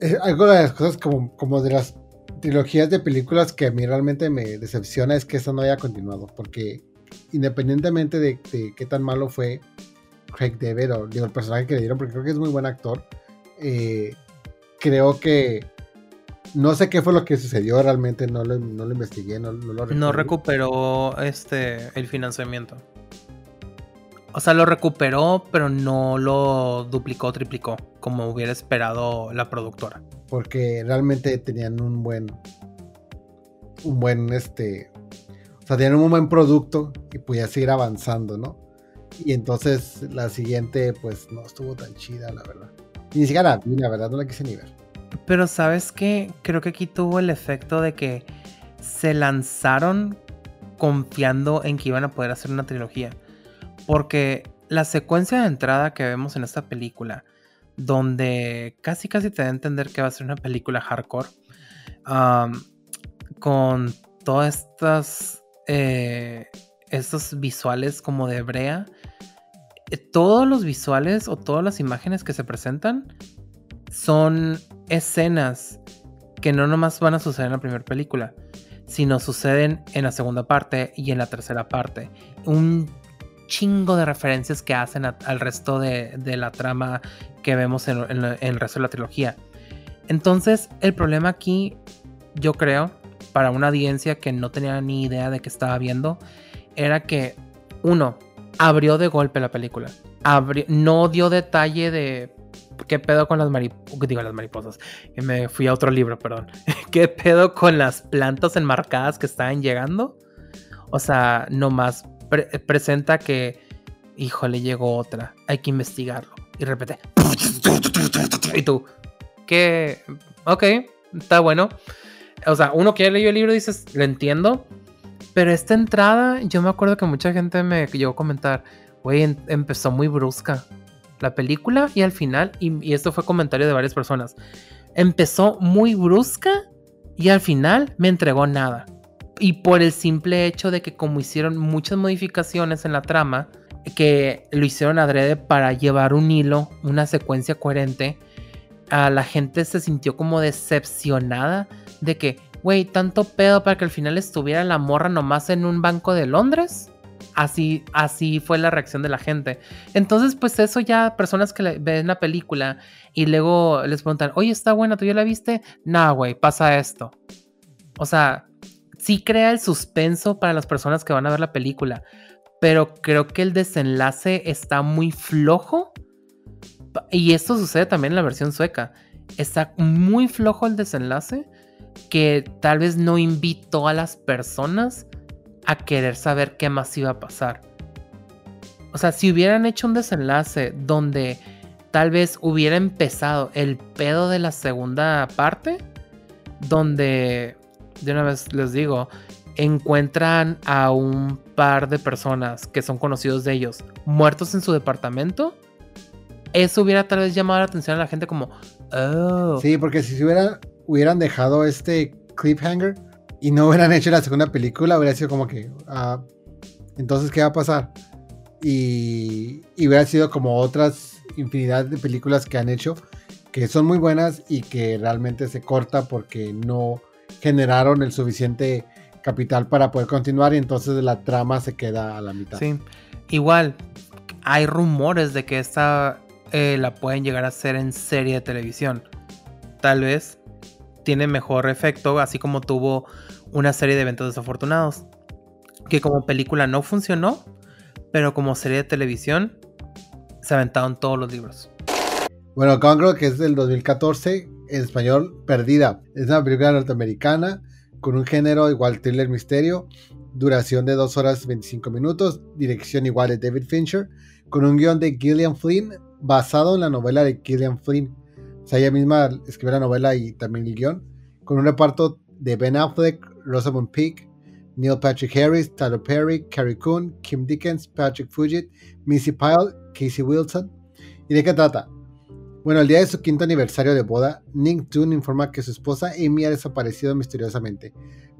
Eh, algo de las cosas como, como de las trilogías de películas que a mí realmente me decepciona es que esta no haya continuado, porque independientemente de, qué tan malo fue Craig David o digo, el personaje que le dieron, porque creo que es muy buen actor, eh, creo que no sé qué fue lo que sucedió realmente, no lo, investigué, no, lo No recuperó este el financiamiento. O sea, lo recuperó, pero no lo duplicó, triplicó, como hubiera esperado la productora. Porque realmente tenían un buen. Un buen este. O sea, tenían un buen producto y podía seguir avanzando, ¿no? Y entonces la siguiente, pues no estuvo tan chida, la verdad. Y ni siquiera la vi, la verdad, no la quise ni ver. Pero sabes qué, creo que aquí tuvo el efecto de que se lanzaron confiando en que iban a poder hacer una trilogía. Porque la secuencia de entrada que vemos en esta película, donde casi casi te da a entender que va a ser una película hardcore, con todas estas eh, estos visuales como de brea, eh, todos los visuales o todas las imágenes que se presentan son escenas que no nomás van a suceder en la primera película, sino suceden en la segunda parte y en la tercera parte. Un chingo de referencias que hacen al resto de, la trama que vemos en, el resto de la trilogía. Entonces, el problema aquí, yo creo, para una audiencia que no tenía ni idea de qué estaba viendo, era que, uno, abrió de golpe la película. no dio detalle de ¿Qué pedo con las mariposas? Digo, las mariposas. Me fui a otro libro, perdón. ¿Qué pedo con las plantas enmarcadas que estaban llegando? O sea, nomás presenta que, híjole, llegó otra. Hay que investigarlo. Y repite. Y tú, ¿qué? Ok, está bueno. O sea, uno que ya leyó el libro dices, lo entiendo. Pero esta entrada, yo me acuerdo que mucha gente me llegó a comentar, güey, em-, empezó muy brusca la película y al final, y, esto fue comentario de varias personas, empezó muy brusca y al final me entregó nada. Y por el simple hecho de que como hicieron muchas modificaciones en la trama, que lo hicieron adrede para llevar un hilo, una secuencia coherente, a la gente se sintió como decepcionada de que, güey, tanto pedo para que al final estuviera la morra nomás en un banco de Londres. Así, así fue la reacción de la gente. Entonces, pues eso ya, personas que ven la película y luego les preguntan, oye, está buena, ¿tú ya la viste? Nah, güey, pasa esto. O sea, sí crea el suspenso para las personas que van a ver la película, pero creo que el desenlace está muy flojo. Y esto sucede también en la versión sueca. Está muy flojo el desenlace que tal vez no invitó a las personas a querer saber qué más iba a pasar. O sea, si hubieran hecho un desenlace donde tal vez hubiera empezado el pedo de la segunda parte, donde, de una vez les digo, encuentran a un par de personas que son conocidos de ellos muertos en su departamento, eso hubiera tal vez llamado la atención a la gente como, oh. Sí, porque si se hubiera, hubieran dejado este cliffhanger y no hubieran hecho la segunda película, hubiera sido como que, ah, entonces, ¿qué va a pasar? Y, y hubiera sido como otras infinidad de películas que han hecho que son muy buenas y que realmente se corta porque no generaron el suficiente capital para poder continuar y entonces la trama se queda a la mitad. Sí, igual hay rumores de que esta eh, la pueden llegar a hacer en serie de televisión. Tal vez tiene mejor efecto, así como tuvo una serie de eventos desafortunados. Que como película no funcionó, pero como serie de televisión se aventaron todos los libros. Bueno, Gone que es del 2014, en español, Perdida. Es una película norteamericana con un género igual thriller misterio, duración de 2 horas 25 minutos, dirección igual de David Fincher, con un guion de Gillian Flynn basado en la novela de Gillian Flynn. O sea, ella misma escribió la novela y también el guion, con un reparto de Ben Affleck, Rosamund Pike, Neil Patrick Harris, Tyler Perry, Carrie Coon, Kim Dickens, Patrick Fugit, Missy Pyle, Casey Wilson. ¿Y de qué trata? Bueno, el día de su quinto aniversario de boda, Nick Toon informa que su esposa Amy ha desaparecido misteriosamente,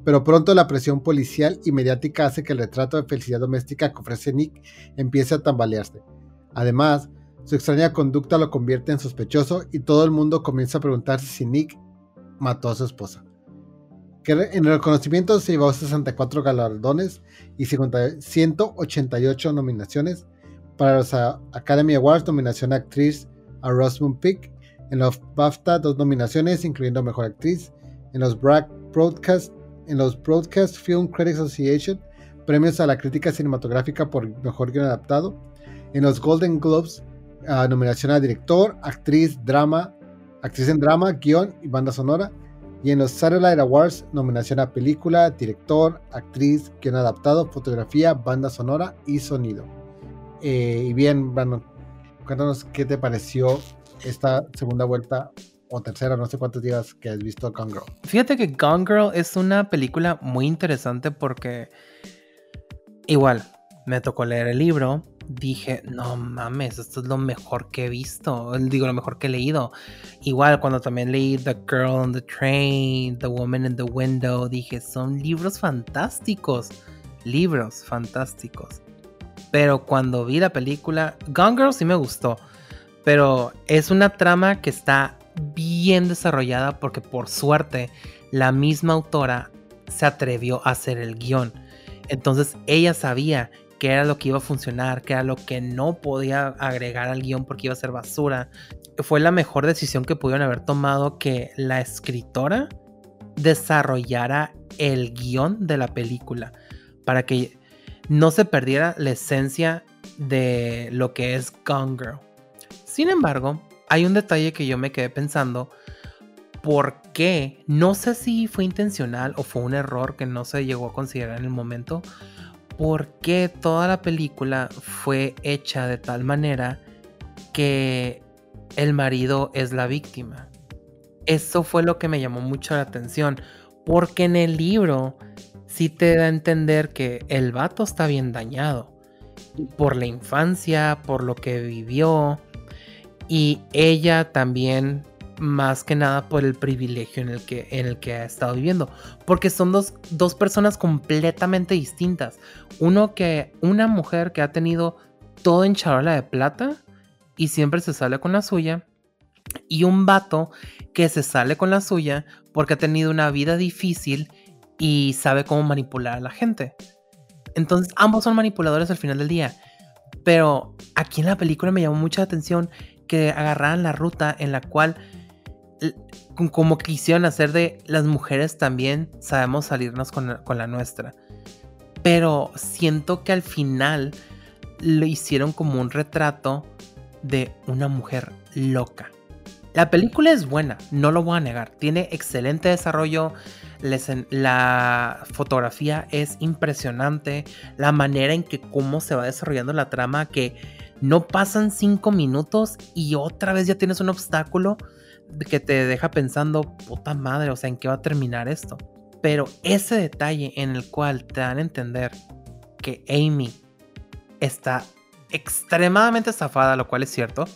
pero pronto la presión policial y mediática hace que el retrato de felicidad doméstica que ofrece Nick empiece a tambalearse. Además, su extraña conducta lo convierte en sospechoso y todo el mundo comienza a preguntarse si Nick mató a su esposa. En el reconocimiento se llevó 64 galardones y 188 nominaciones. Para los Academy Awards, nominación a actriz a Rosamund Pike. En los BAFTA, dos nominaciones, incluyendo Mejor Actriz. En los Broadcast, en los Broadcast Film Critics Association, premios a la crítica cinematográfica por Mejor Guión Adaptado. En los Golden Globes, nominación a Director, Actriz, Drama, Actriz en Drama, Guión y Banda Sonora. Y en los Satellite Awards, nominación a Película, Director, Actriz, Guión Adaptado, Fotografía, Banda Sonora y Sonido. Eh, y bien, bueno, cuéntanos qué te pareció esta segunda vuelta o tercera, no sé cuántos días que has visto Gone Girl. Fíjate que Gone Girl es una película muy interesante porque igual me tocó leer el libro, dije, no mames, esto es lo mejor que he visto, digo, lo mejor que he leído. Igual cuando también leí The Girl on the Train, The Woman in the Window, dije, son libros fantásticos, libros fantásticos. Pero cuando vi la película, Gone Girl sí me gustó. Pero es una trama que está bien desarrollada porque por suerte la misma autora se atrevió a hacer el guion. Entonces ella sabía qué era lo que iba a funcionar, qué era lo que no podía agregar al guion porque iba a ser basura. Fue la mejor decisión que pudieron haber tomado que la escritora desarrollara el guion de la película para que no se perdiera la esencia de lo que es Gone Girl. Sin embargo, hay un detalle que yo me quedé pensando. ¿Por qué? No sé si fue intencional o fue un error que no se llegó a considerar en el momento. ¿Por qué toda la película fue hecha de tal manera que el marido es la víctima? Eso fue lo que me llamó mucho la atención. Porque en el libro sí te da a entender que el vato está bien dañado. Por la infancia, por lo que vivió. Y ella también, más que nada, por el privilegio en el que, en el que ha estado viviendo. Porque son dos, dos personas completamente distintas. Uno que, una mujer que ha tenido todo en charola de plata y siempre se sale con la suya. Y un vato que se sale con la suya porque ha tenido una vida difícil y sabe cómo manipular a la gente. Entonces ambos son manipuladores al final del día. Pero aquí en la película me llamó mucha atención que agarraran la ruta en la cual como quisieron hacer de las mujeres también sabemos salirnos con la, nuestra. pero siento que al final lo hicieron como un retrato de una mujer loca. La película es buena, no lo voy a negar. Tiene excelente desarrollo. La fotografía es impresionante. La manera en que cómo se va desarrollando la trama, que no pasan cinco minutos y otra vez ya tienes un obstáculo que te deja pensando, puta madre, o sea, ¿en qué va a terminar esto? Pero ese detalle en el cual te dan a entender que Amy está extremadamente estafada, lo cual es cierto.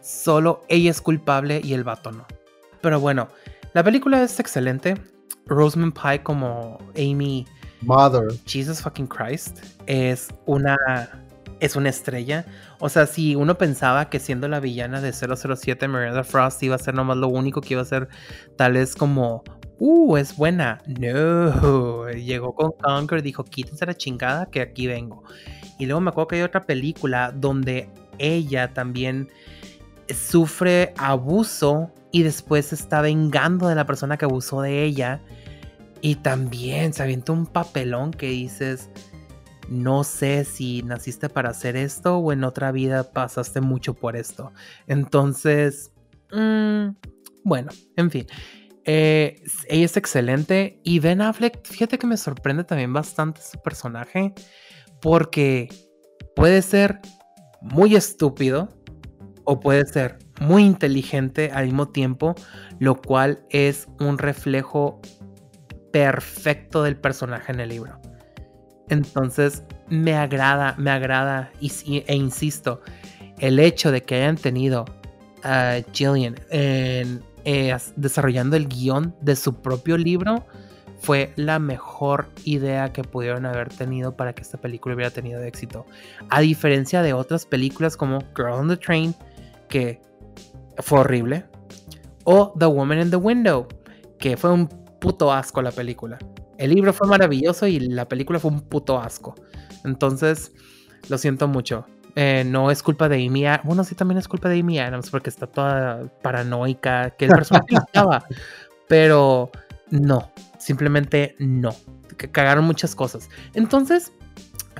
Solo ella es culpable y el vato no. Pero bueno, la película es excelente. Rosamund Pike como Amy Mother. Jesus fucking Christ es una es una estrella. O sea, si uno pensaba que siendo la villana de 007 Miranda Frost iba a ser nomás lo único que iba a ser tal vez como uh, es buena. No, llegó con Conquer y dijo, quítense la chingada que aquí vengo. Y luego me acuerdo que hay otra película donde ella también sufre abuso y después está vengando de la persona que abusó de ella. Y también se avienta un papelón que dices, no sé si naciste para hacer esto o en otra vida pasaste mucho por esto. Entonces, mm, bueno, en fin. Eh, ella es excelente y Ben Affleck, fíjate que me sorprende también bastante su personaje porque puede ser muy estúpido o puede ser muy inteligente al mismo tiempo, lo cual es un reflejo perfecto del personaje en el libro. Entonces, me agrada, me agrada e insisto, el hecho de que hayan tenido a Gillian en eh, desarrollando el guion de su propio libro fue la mejor idea que pudieron haber tenido para que esta película hubiera tenido éxito. A diferencia de otras películas como Girl on the Train, que fue horrible, o The Woman in the Window, que fue un puto asco la película. El libro fue maravilloso y la película fue un puto asco. Entonces, lo siento mucho. Eh, no es culpa de Amy Bueno, sí, también es culpa de Amy Adams porque está toda paranoica, que el personaje estaba. Pero no, simplemente no. Cagaron muchas cosas. Entonces,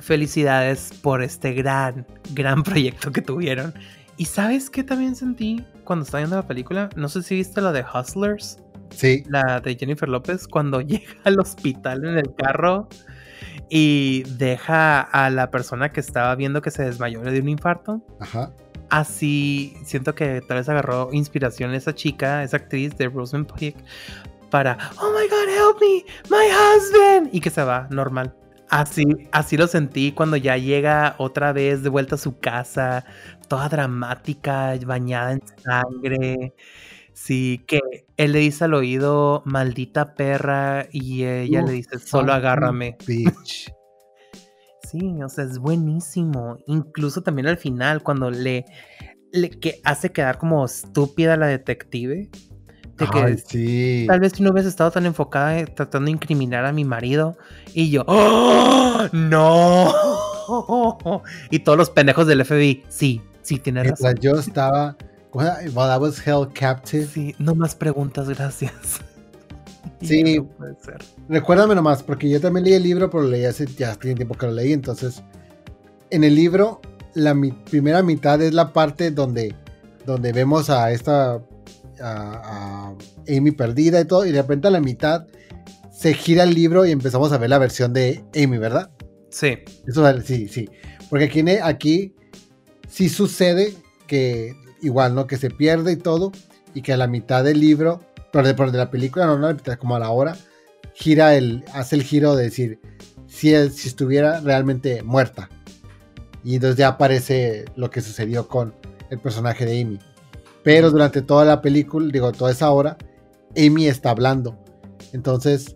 felicidades por este gran, gran proyecto que tuvieron. ¿Y sabes qué también sentí cuando estaba viendo la película? No sé si viste la de Hustlers. Sí. La de Jennifer López, cuando llega al hospital en el carro y deja a la persona que estaba viendo que se desmayó de un infarto. Ajá. Así siento que tal vez agarró inspiración esa chica, esa actriz de Rosamund Pike para Oh my god, help me, my husband y que se va normal. Así, así lo sentí cuando ya llega otra vez de vuelta a su casa, toda dramática, bañada en sangre. Sí, que él le dice al oído, maldita perra, y ella le dice, solo agárrame. Bitch. Sí, o sea, es buenísimo. Incluso también al final, cuando le, le que hace quedar como estúpida la detective. De que sí. tal vez si no hubiese estado tan enfocada tratando de incriminar a mi marido. Y yo, ¡Oh, ¡No! Y todos los pendejos del FBI, sí, sí, tiene razón. Yo estaba While I was held captive. Sí, no más preguntas, gracias. Sí, puede ser. recuérdame nomás, porque yo también leí el libro, pero leí hace ya tiene tiempo que lo leí. Entonces, en el libro, la primera mitad es la parte donde, donde vemos a esta a, Amy perdida y todo, y de repente a la mitad se gira el libro y empezamos a ver la versión de Amy, ¿verdad? Sí. Eso sí, sí. Porque aquí, aquí sí sucede que igual, ¿no? Que se pierde y todo, y que a la mitad del libro, pero de, de la película, no, no, como a la hora, gira el, hace el giro de decir si, si estuviera realmente muerta. Y entonces ya aparece lo que sucedió con el personaje de Amy. Pero durante toda la película, digo, toda esa hora, Amy está hablando. Entonces,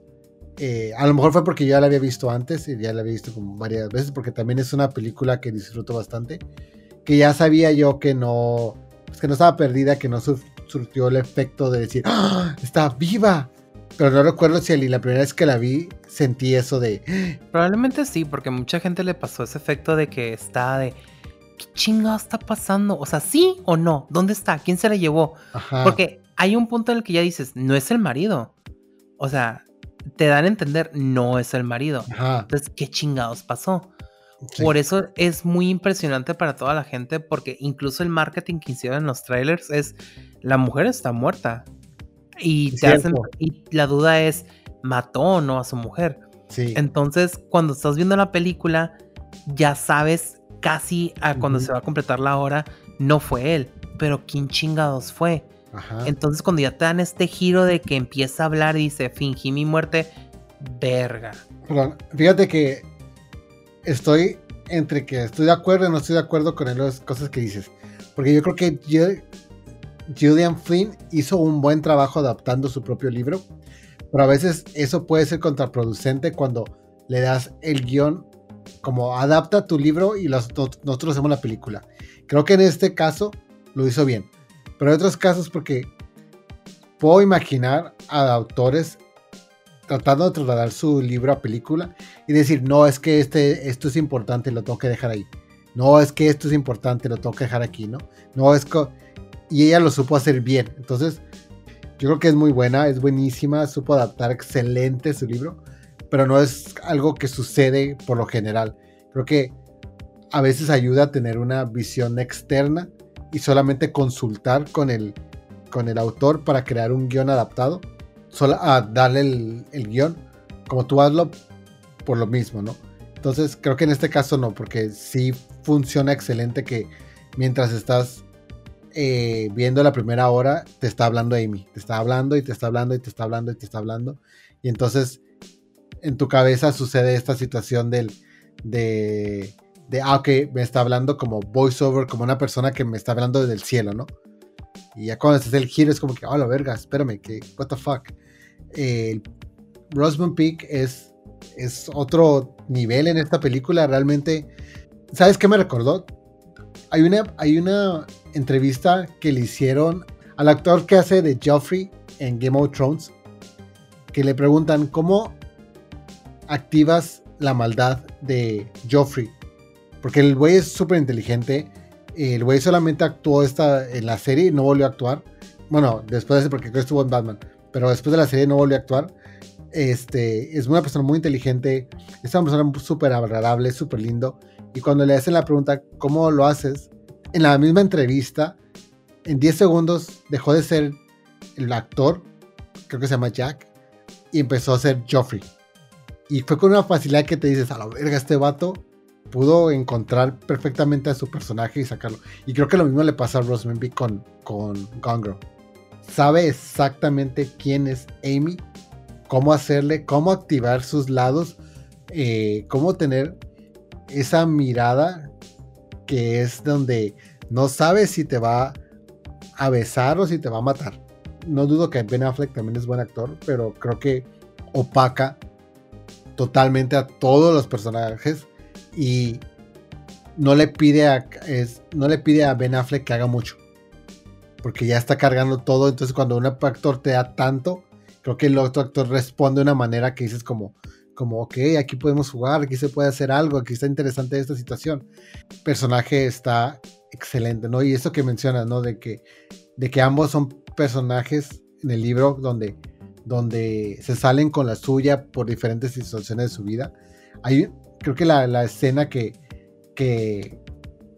eh, a lo mejor fue porque yo ya la había visto antes y ya la había visto como varias veces, porque también es una película que disfruto bastante. Que ya sabía yo que no, pues, que no estaba perdida, que no surtió el efecto de decir, ¡Ah, está viva. Pero no recuerdo si la primera vez que la vi sentí eso de... Probablemente sí, porque mucha gente le pasó ese efecto de que está de... ¿Qué chingado está pasando? O sea, ¿sí o no? ¿Dónde está? ¿Quién se la llevó? Porque hay un punto en el que ya dices, no es el marido. O sea, te dan a entender, no es el marido. Ajá. Entonces, ¿qué chingados pasó? Sí. Por eso es muy impresionante para toda la gente, porque incluso el marketing que hicieron en los trailers es, la mujer está muerta. Y, Es te hacen, cierto. y la duda es, ¿mató o no a su mujer? Sí. Entonces, cuando estás viendo la película, ya sabes casi a cuando se va a completar la hora, no fue él, pero ¿quién chingados fue? Ajá. Entonces, cuando ya te dan este giro de que empieza a hablar y dice, fingí mi muerte, verga. Perdón, fíjate que estoy entre que estoy de acuerdo y no estoy de acuerdo con las cosas que dices. Porque yo creo que Ju- Julian Flynn hizo un buen trabajo adaptando su propio libro. Pero a veces eso puede ser contraproducente cuando le das el guion como adapta tu libro y nosotros hacemos la película. Creo que en este caso lo hizo bien. Pero hay otros casos porque puedo imaginar a autores tratando de trasladar su libro a película y decir, no, es que este, esto es importante, lo tengo que dejar ahí. No, es que esto es importante, lo tengo que dejar aquí, ¿no? No, es que... Y ella lo supo hacer bien. Entonces, yo creo que es muy buena, es buenísima, supo adaptar excelente su libro, pero no es algo que sucede por lo general. Creo que a veces ayuda a tener una visión externa y solamente consultar con el, con el autor para crear un guion adaptado, solo a darle el, el guion, como tú hazlo, por lo mismo, ¿no? Entonces creo que en este caso no, porque sí funciona excelente que mientras estás eh, viendo la primera hora, te está hablando Amy, te está hablando y te está hablando y te está hablando y te está hablando. Y entonces en tu cabeza sucede esta situación del, de, de, ah, ok, me está hablando como voiceover, como una persona que me está hablando desde el cielo, ¿no? Y ya cuando haces el giro es como que, oh, la verga, espérame, que, what the fuck. Eh, Rosamund Peak es, es otro nivel en esta película, realmente. ¿Sabes qué me recordó? Hay una, hay una entrevista que le hicieron al actor que hace de Joffrey en Game of Thrones, que le preguntan cómo activas la maldad de Joffrey. Porque el güey es súper inteligente. El güey solamente actuó esta, en la serie y no volvió a actuar. Bueno, después de porque estuvo en Batman. Pero después de la serie no volvió a actuar. Este, es una persona muy inteligente. Es una persona súper agradable, súper lindo. Y cuando le hacen la pregunta, ¿cómo lo haces? En la misma entrevista, en 10 segundos dejó de ser el actor, creo que se llama Jack, y empezó a ser Joffrey. Y fue con una facilidad que te dices, a la verga, este vato pudo encontrar perfectamente a su personaje y sacarlo. Y creo que lo mismo le pasa a Pike con, con Gone Girl. Sabe exactamente quién es Amy, cómo hacerle, cómo activar sus lados, eh, cómo tener esa mirada que es donde no sabes si te va a besar o si te va a matar. No dudo que Ben Affleck también es buen actor, pero creo que opaca totalmente a todos los personajes y no le pide a, es, no le pide a Ben Affleck que haga mucho. Porque ya está cargando todo. Entonces, cuando un actor te da tanto, creo que el otro actor responde de una manera que dices como, como, ok, aquí podemos jugar, aquí se puede hacer algo, aquí está interesante esta situación. El personaje está excelente, ¿no? Y eso que mencionas, ¿no? De que, de que ambos son personajes en el libro donde, donde se salen con la suya por diferentes situaciones de su vida. Hay, creo que la, la escena que, que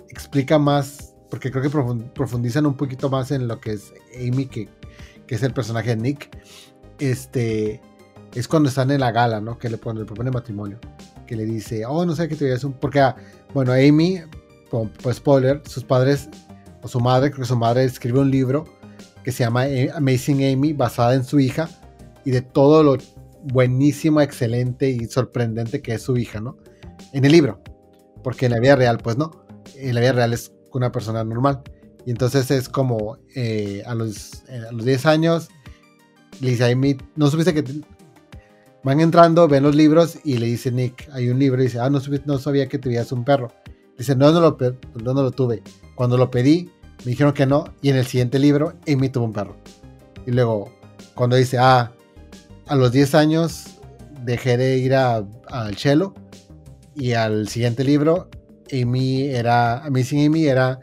explica más, porque creo que profundizan un poquito más en lo que es Amy, que, que es el personaje de Nick, este, es cuando están en la gala, ¿no? Que le, pone, le matrimonio, que le dice, oh, no sé qué te un... Porque, ah, bueno, Amy, pues spoiler, sus padres, o su madre, creo que su madre escribe un libro que se llama Amazing Amy, basada en su hija, y de todo lo buenísima, excelente y sorprendente que es su hija, ¿no? En el libro, porque en la vida real, pues no, en la vida real es una persona normal. Y entonces es como eh, a, los, eh, a los 10 años, le dice a no supiste que... Van entrando, ven los libros y le dice Nick, hay un libro, dice, ah, no, no sabía que tuvieras un perro. Dice, no, no lo, no, no lo tuve. Cuando lo pedí, me dijeron que no, y en el siguiente libro, Amy tuvo un perro. Y luego, cuando dice, ah, a los 10 años dejé de ir al cello, y al siguiente libro, Amy era, Amazing Amy era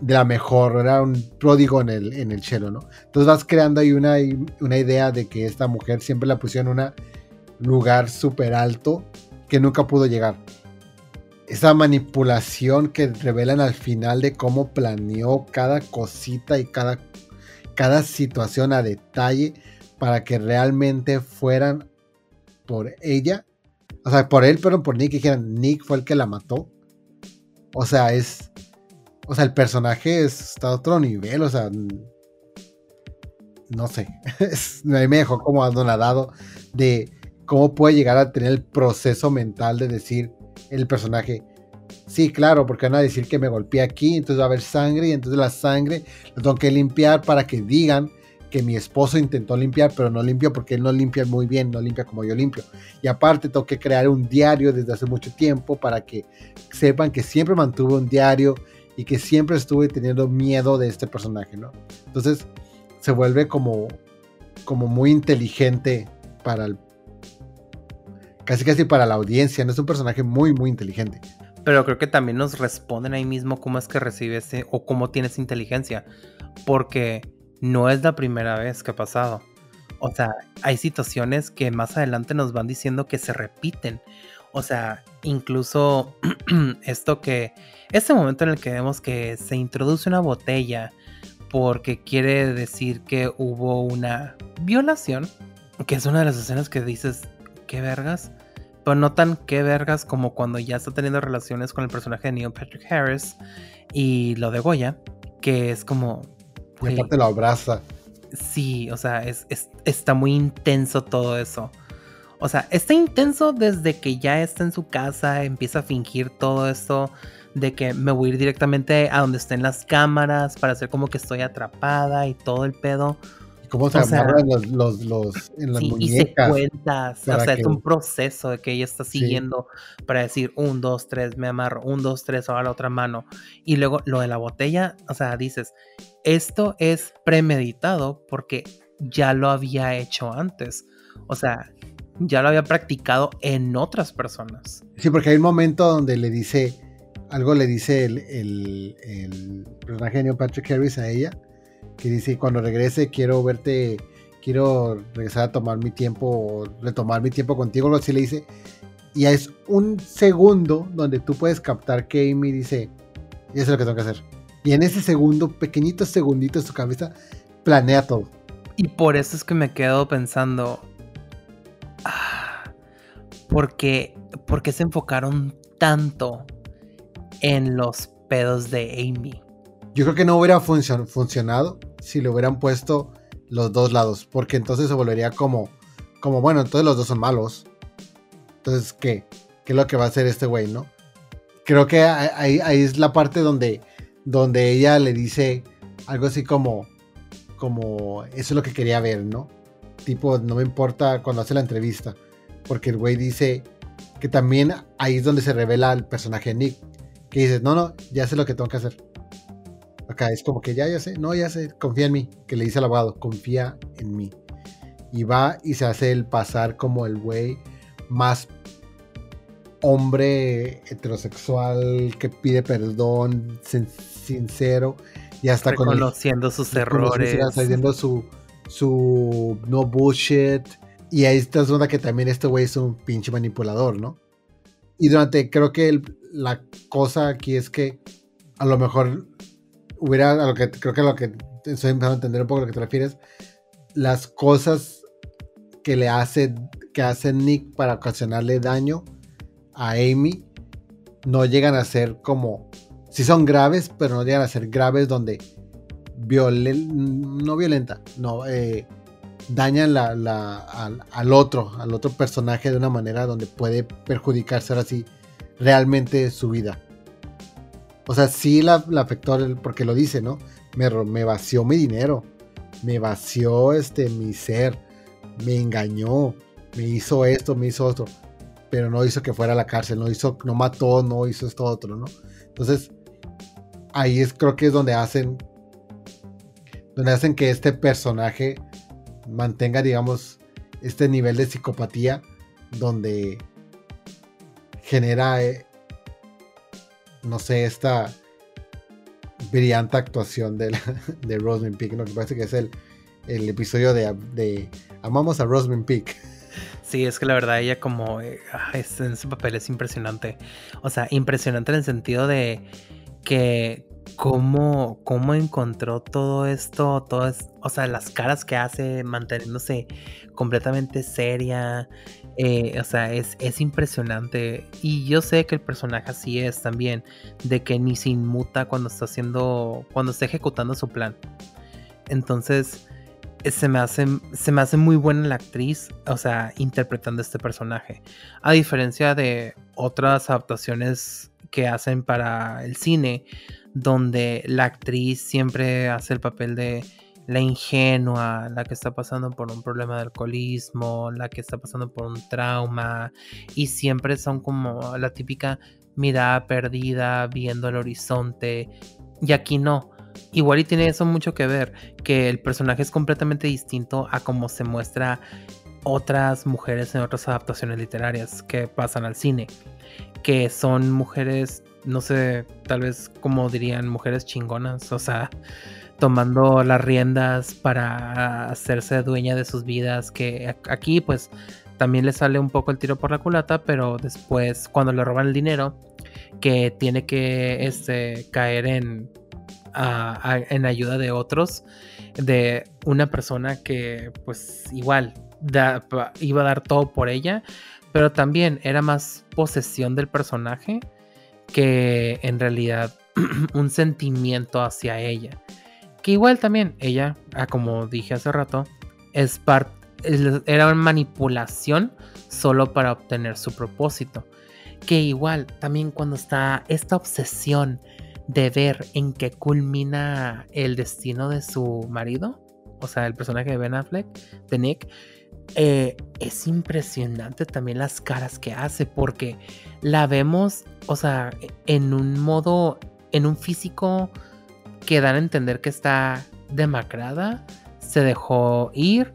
de la mejor, era un pródigo en el, en el chelo, ¿no? Entonces vas creando ahí una, una idea de que esta mujer siempre la pusieron en un lugar súper alto que nunca pudo llegar. Esa manipulación que revelan al final de cómo planeó cada cosita y cada, cada situación a detalle para que realmente fueran por ella. O sea, por él, pero por Nick, dijeran, Nick fue el que la mató. O sea, es o sea, el personaje está a otro nivel, o sea, no sé, me dejó como adonadado de cómo puede llegar a tener el proceso mental de decir el personaje, sí, claro, porque van a decir que me golpeé aquí, entonces va a haber sangre y entonces la sangre la tengo que limpiar para que digan que mi esposo intentó limpiar, pero no limpió porque él no limpia muy bien, no limpia como yo limpio. Y aparte tengo que crear un diario desde hace mucho tiempo para que sepan que siempre mantuve un diario y que siempre estuve teniendo miedo de este personaje, ¿no? Entonces se vuelve como, como muy inteligente para el... Casi casi para la audiencia, ¿no? Es un personaje muy, muy inteligente. Pero creo que también nos responden ahí mismo cómo es que recibes o cómo tienes inteligencia. Porque no es la primera vez que ha pasado. O sea, hay situaciones que más adelante nos van diciendo que se repiten. O sea, incluso esto que, este momento en el que vemos que se introduce una botella porque quiere decir que hubo una violación, que es una de las escenas que dices, ¿qué vergas? Pero no tan qué vergas como cuando ya está teniendo relaciones con el personaje de Neil Patrick Harris y lo de Goya, que es como... Y aparte lo abraza. Sí, o sea, es, está muy intenso todo eso. O sea, está intenso desde que ya está en su casa, empieza a fingir todo esto de que me voy a ir directamente a donde estén las cámaras para hacer como que estoy atrapada y todo el pedo. ¿Y cómo se amarran los, los, en las muñecas? Y secuencias. O sea, es un proceso de que ella está siguiendo para decir un, dos, tres, me amarro, un, dos, tres, ahora la otra mano. Y luego lo de la botella, o sea, dices, esto es premeditado porque ya lo había hecho antes. O sea, ya lo había practicado en otras personas. Sí, porque hay un momento donde le dice, algo le dice el, el, personaje de Patrick Harris a ella, que dice, cuando regrese quiero verte, quiero regresar a tomar mi tiempo, retomar mi tiempo contigo, algo así le dice. Y es un segundo donde tú puedes captar que Amy dice, y eso es lo que tengo que hacer. Y en ese segundo, pequeñito segundito de su cabeza, planea todo. Y por eso es que me quedo pensando, porque, porque se enfocaron tanto en los pedos de Amy. Yo creo que no hubiera funcionado si le hubieran puesto los dos lados, porque entonces se volvería como, como bueno, entonces los dos son malos. Entonces, ¿qué? ¿Qué es lo que va a hacer este güey, no? Creo que ahí, es la parte donde, donde ella le dice algo así como, como, eso es lo que quería ver, ¿no? Tipo, no me importa cuando hace la entrevista porque el güey dice que también ahí es donde se revela el personaje Nick, que dice, no, no, ya sé lo que tengo que hacer. Acá es como que ya, ya sé, no, ya sé, confía en mí, que le dice al abogado, confía en mí. Y va y se hace el pasar como el güey más hombre heterosexual que pide perdón, sincero, y hasta conociendo sus errores, haciendo su, su no bullshit, y ahí está una que también este güey es un pinche manipulador, ¿no? Y durante, creo que la cosa aquí es que a lo mejor hubiera, a lo que creo que a lo que estoy empezando a entender un poco a lo que te refieres, las cosas que le hace, que hace Nick para ocasionarle daño a Amy no llegan a ser como, sí son graves, pero no llegan a ser graves donde violen, no violenta, no, eh, dañan al, otro, al otro personaje de una manera donde puede perjudicarse ahora sí realmente su vida. O sea, sí la, afectó porque lo dice, ¿no? Me, me, vació mi dinero, me vació este, mi ser, me engañó, me hizo esto, me hizo otro, pero no hizo que fuera a la cárcel, no hizo, no mató, no hizo esto otro, ¿no? Entonces, ahí es, creo que es donde hacen, donde hacen que este personaje mantenga, digamos, este nivel de psicopatía donde genera, eh, no sé, esta brillante actuación de, de Rosamund Pike, ¿no? Que parece que es el, el episodio de, de Amamos a Rosamund Pike. Sí, es que la verdad ella como eh, en su papel es impresionante. O sea, impresionante en el sentido de que cómo, cómo encontró todo esto, todo o sea, las caras que hace manteniéndose completamente seria. Eh, o sea, es, es impresionante. Y yo sé que el personaje así es también, de que ni se inmuta cuando está haciendo, cuando está ejecutando su plan. Entonces, eh, se me hace, se me hace muy buena la actriz, o sea, interpretando este personaje. A diferencia de otras adaptaciones que hacen para el cine, donde la actriz siempre hace el papel de la ingenua, la que está pasando por un problema de alcoholismo, la que está pasando por un trauma, y siempre son como la típica mirada perdida, viendo el horizonte, y aquí no. Igual y tiene eso mucho que ver, que el personaje es completamente distinto a cómo se muestra otras mujeres en otras adaptaciones literarias que pasan al cine, que son mujeres no sé, tal vez como dirían, mujeres chingonas, o sea, tomando las riendas para hacerse dueña de sus vidas, que aquí pues también le sale un poco el tiro por la culata, pero después cuando le roban el dinero, que tiene que este, caer en, en ayuda de otros, de una persona que pues igual iba a dar todo por ella, pero también era más posesión del personaje que en realidad un sentimiento hacia ella. Que igual también ella, ah, como dije hace rato, es era una manipulación solo para obtener su propósito. Que igual también cuando está esta obsesión de ver en qué culmina el destino de su marido, o sea, el personaje de Ben Affleck, de Nick, eh, es impresionante también las caras que hace porque la vemos, o sea, en un modo, en un físico que dan a entender que está demacrada, se dejó ir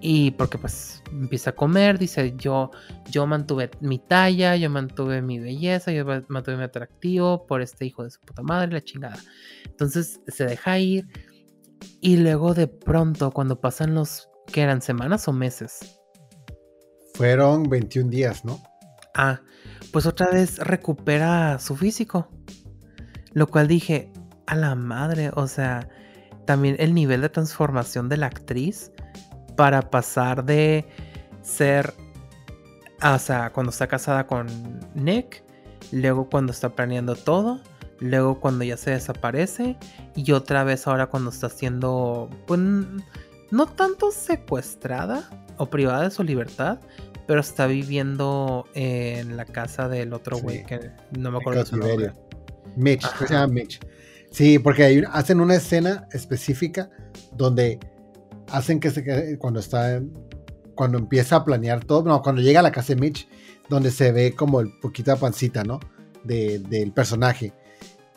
y porque pues empieza a comer, dice yo, yo mantuve mi talla, yo mantuve mi belleza, yo mantuve mi atractivo por este hijo de su puta madre, la chingada. Entonces se deja ir y luego de pronto cuando pasan los ¿Qué eran semanas o meses? Fueron 21 días, ¿no? Ah, pues otra vez recupera su físico. Lo cual dije, a la madre, o sea, también el nivel de transformación de la actriz para pasar de ser, o sea, cuando está casada con Nick, luego cuando está planeando todo, luego cuando ya se desaparece y otra vez ahora cuando está haciendo, pues no tanto secuestrada o privada de su libertad, pero está viviendo en la casa del otro güey que no me acuerdo su nombre. Mitch, se llama Mitch. Sí, porque hacen una escena específica donde hacen que se cuando está cuando empieza a planear todo, no, cuando llega a la casa de Mitch, donde se ve como el poquito pancita, ¿no? del personaje.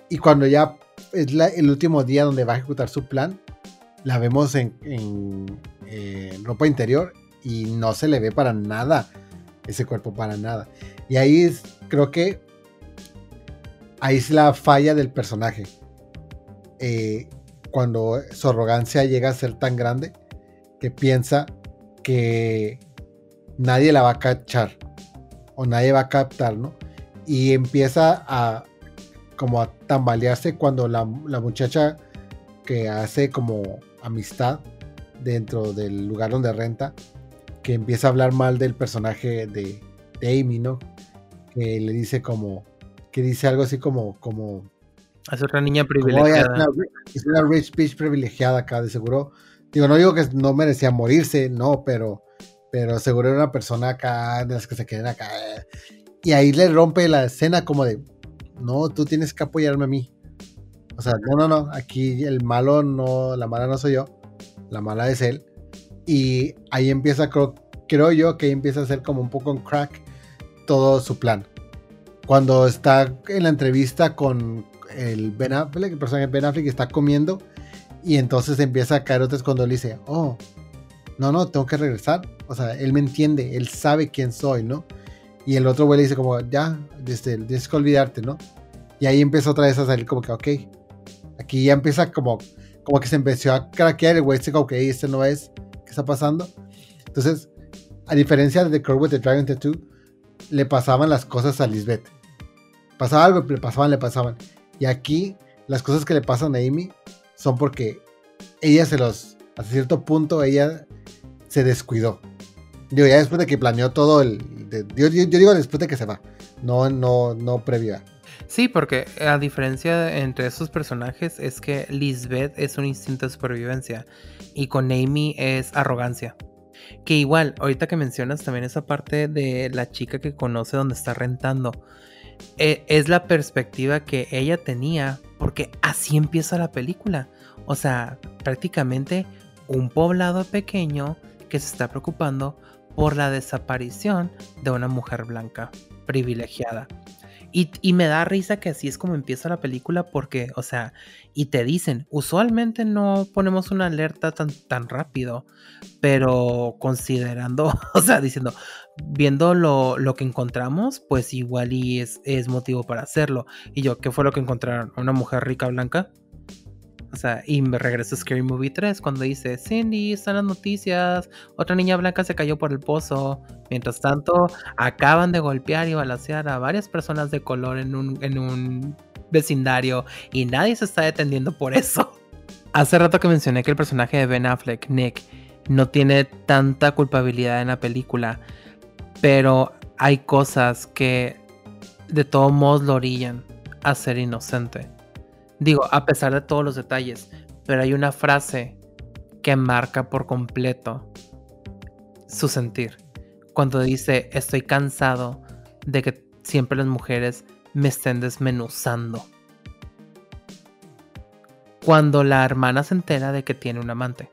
Y cuando ya es el último día donde va a ejecutar su plan, la vemos en, ropa interior y no se le ve para nada ese cuerpo, para nada. Y ahí creo que ahí es la falla del personaje. Eh, cuando su arrogancia llega a ser tan grande que piensa que nadie la va a cachar o nadie va a captar, ¿no? Y empieza a como a tambalearse cuando la, la muchacha que hace como amistad dentro del lugar donde renta, que empieza a hablar mal del personaje de, Amy, ¿no? Que le dice como, que dice algo así como, como... Es otra niña privilegiada. es, una, rich bitch privilegiada acá, de seguro. Digo, no digo que no merecía morirse, no, pero, pero seguro era una persona acá, de las que se queden acá. Y ahí le rompe la escena como de, no, tú tienes que apoyarme a mí. O sea, no, no, no, aquí el malo no, la mala no soy yo, la mala es él. Y ahí empieza, creo, creo yo que ahí empieza a ser como un poco en crack todo su plan. Cuando está en la entrevista con el Ben Affleck, el personaje Ben Affleck está comiendo y entonces empieza a caer otras cuando él dice, oh, no, no, tengo que regresar. O sea, él me entiende, él sabe quién soy, ¿no? Y el otro güey le dice como, ya, este, tienes que olvidarte, ¿no? Y ahí empieza otra vez a salir como que, ok, Aquí ya empieza como, como que se empezó a craquear el güey, dice, ok, este no es, ¿qué está pasando? Entonces, a diferencia de The Girl with the Dragon Tattoo, le pasaban las cosas a Lisbeth. Pasaba algo, le pasaban, le pasaban. Y aquí, las cosas que le pasan a Amy son porque ella se los, hasta cierto punto, ella se descuidó. Digo, ya después de que planeó todo el. yo, digo después de que se va, no, no, no previo Sí, porque a diferencia entre esos personajes es que Lisbeth es un instinto de supervivencia y con Amy es arrogancia. Que igual, ahorita que mencionas también esa parte de la chica que conoce donde está rentando, e, es la perspectiva que ella tenía porque así empieza la película. O sea, prácticamente un poblado pequeño que se está preocupando por la desaparición de una mujer blanca privilegiada. Y, me da risa que así es como empieza la película porque, o sea, y te dicen, usualmente no ponemos una alerta tan, tan rápido, pero considerando, o sea, diciendo, viendo lo, lo que encontramos, pues igual y es, es motivo para hacerlo. Y yo, ¿qué fue lo que encontraron? ¿Una mujer rica blanca? O sea, y me regreso a Scary Movie 3 cuando dice, Cindy, están las noticias, otra niña blanca se cayó por el pozo. Mientras tanto, acaban de golpear y balancear a varias personas de color en un, en un vecindario y nadie se está deteniendo por eso. Hace rato que mencioné que el personaje de Ben Affleck, Nick, no tiene tanta culpabilidad en la película, pero hay cosas que de todos modos lo orillan a ser inocente. Digo, a pesar de todos los detalles, pero hay una frase que marca por completo su sentir. Cuando dice, estoy cansado de que siempre las mujeres me estén desmenuzando. Cuando la hermana se entera de que tiene un amante.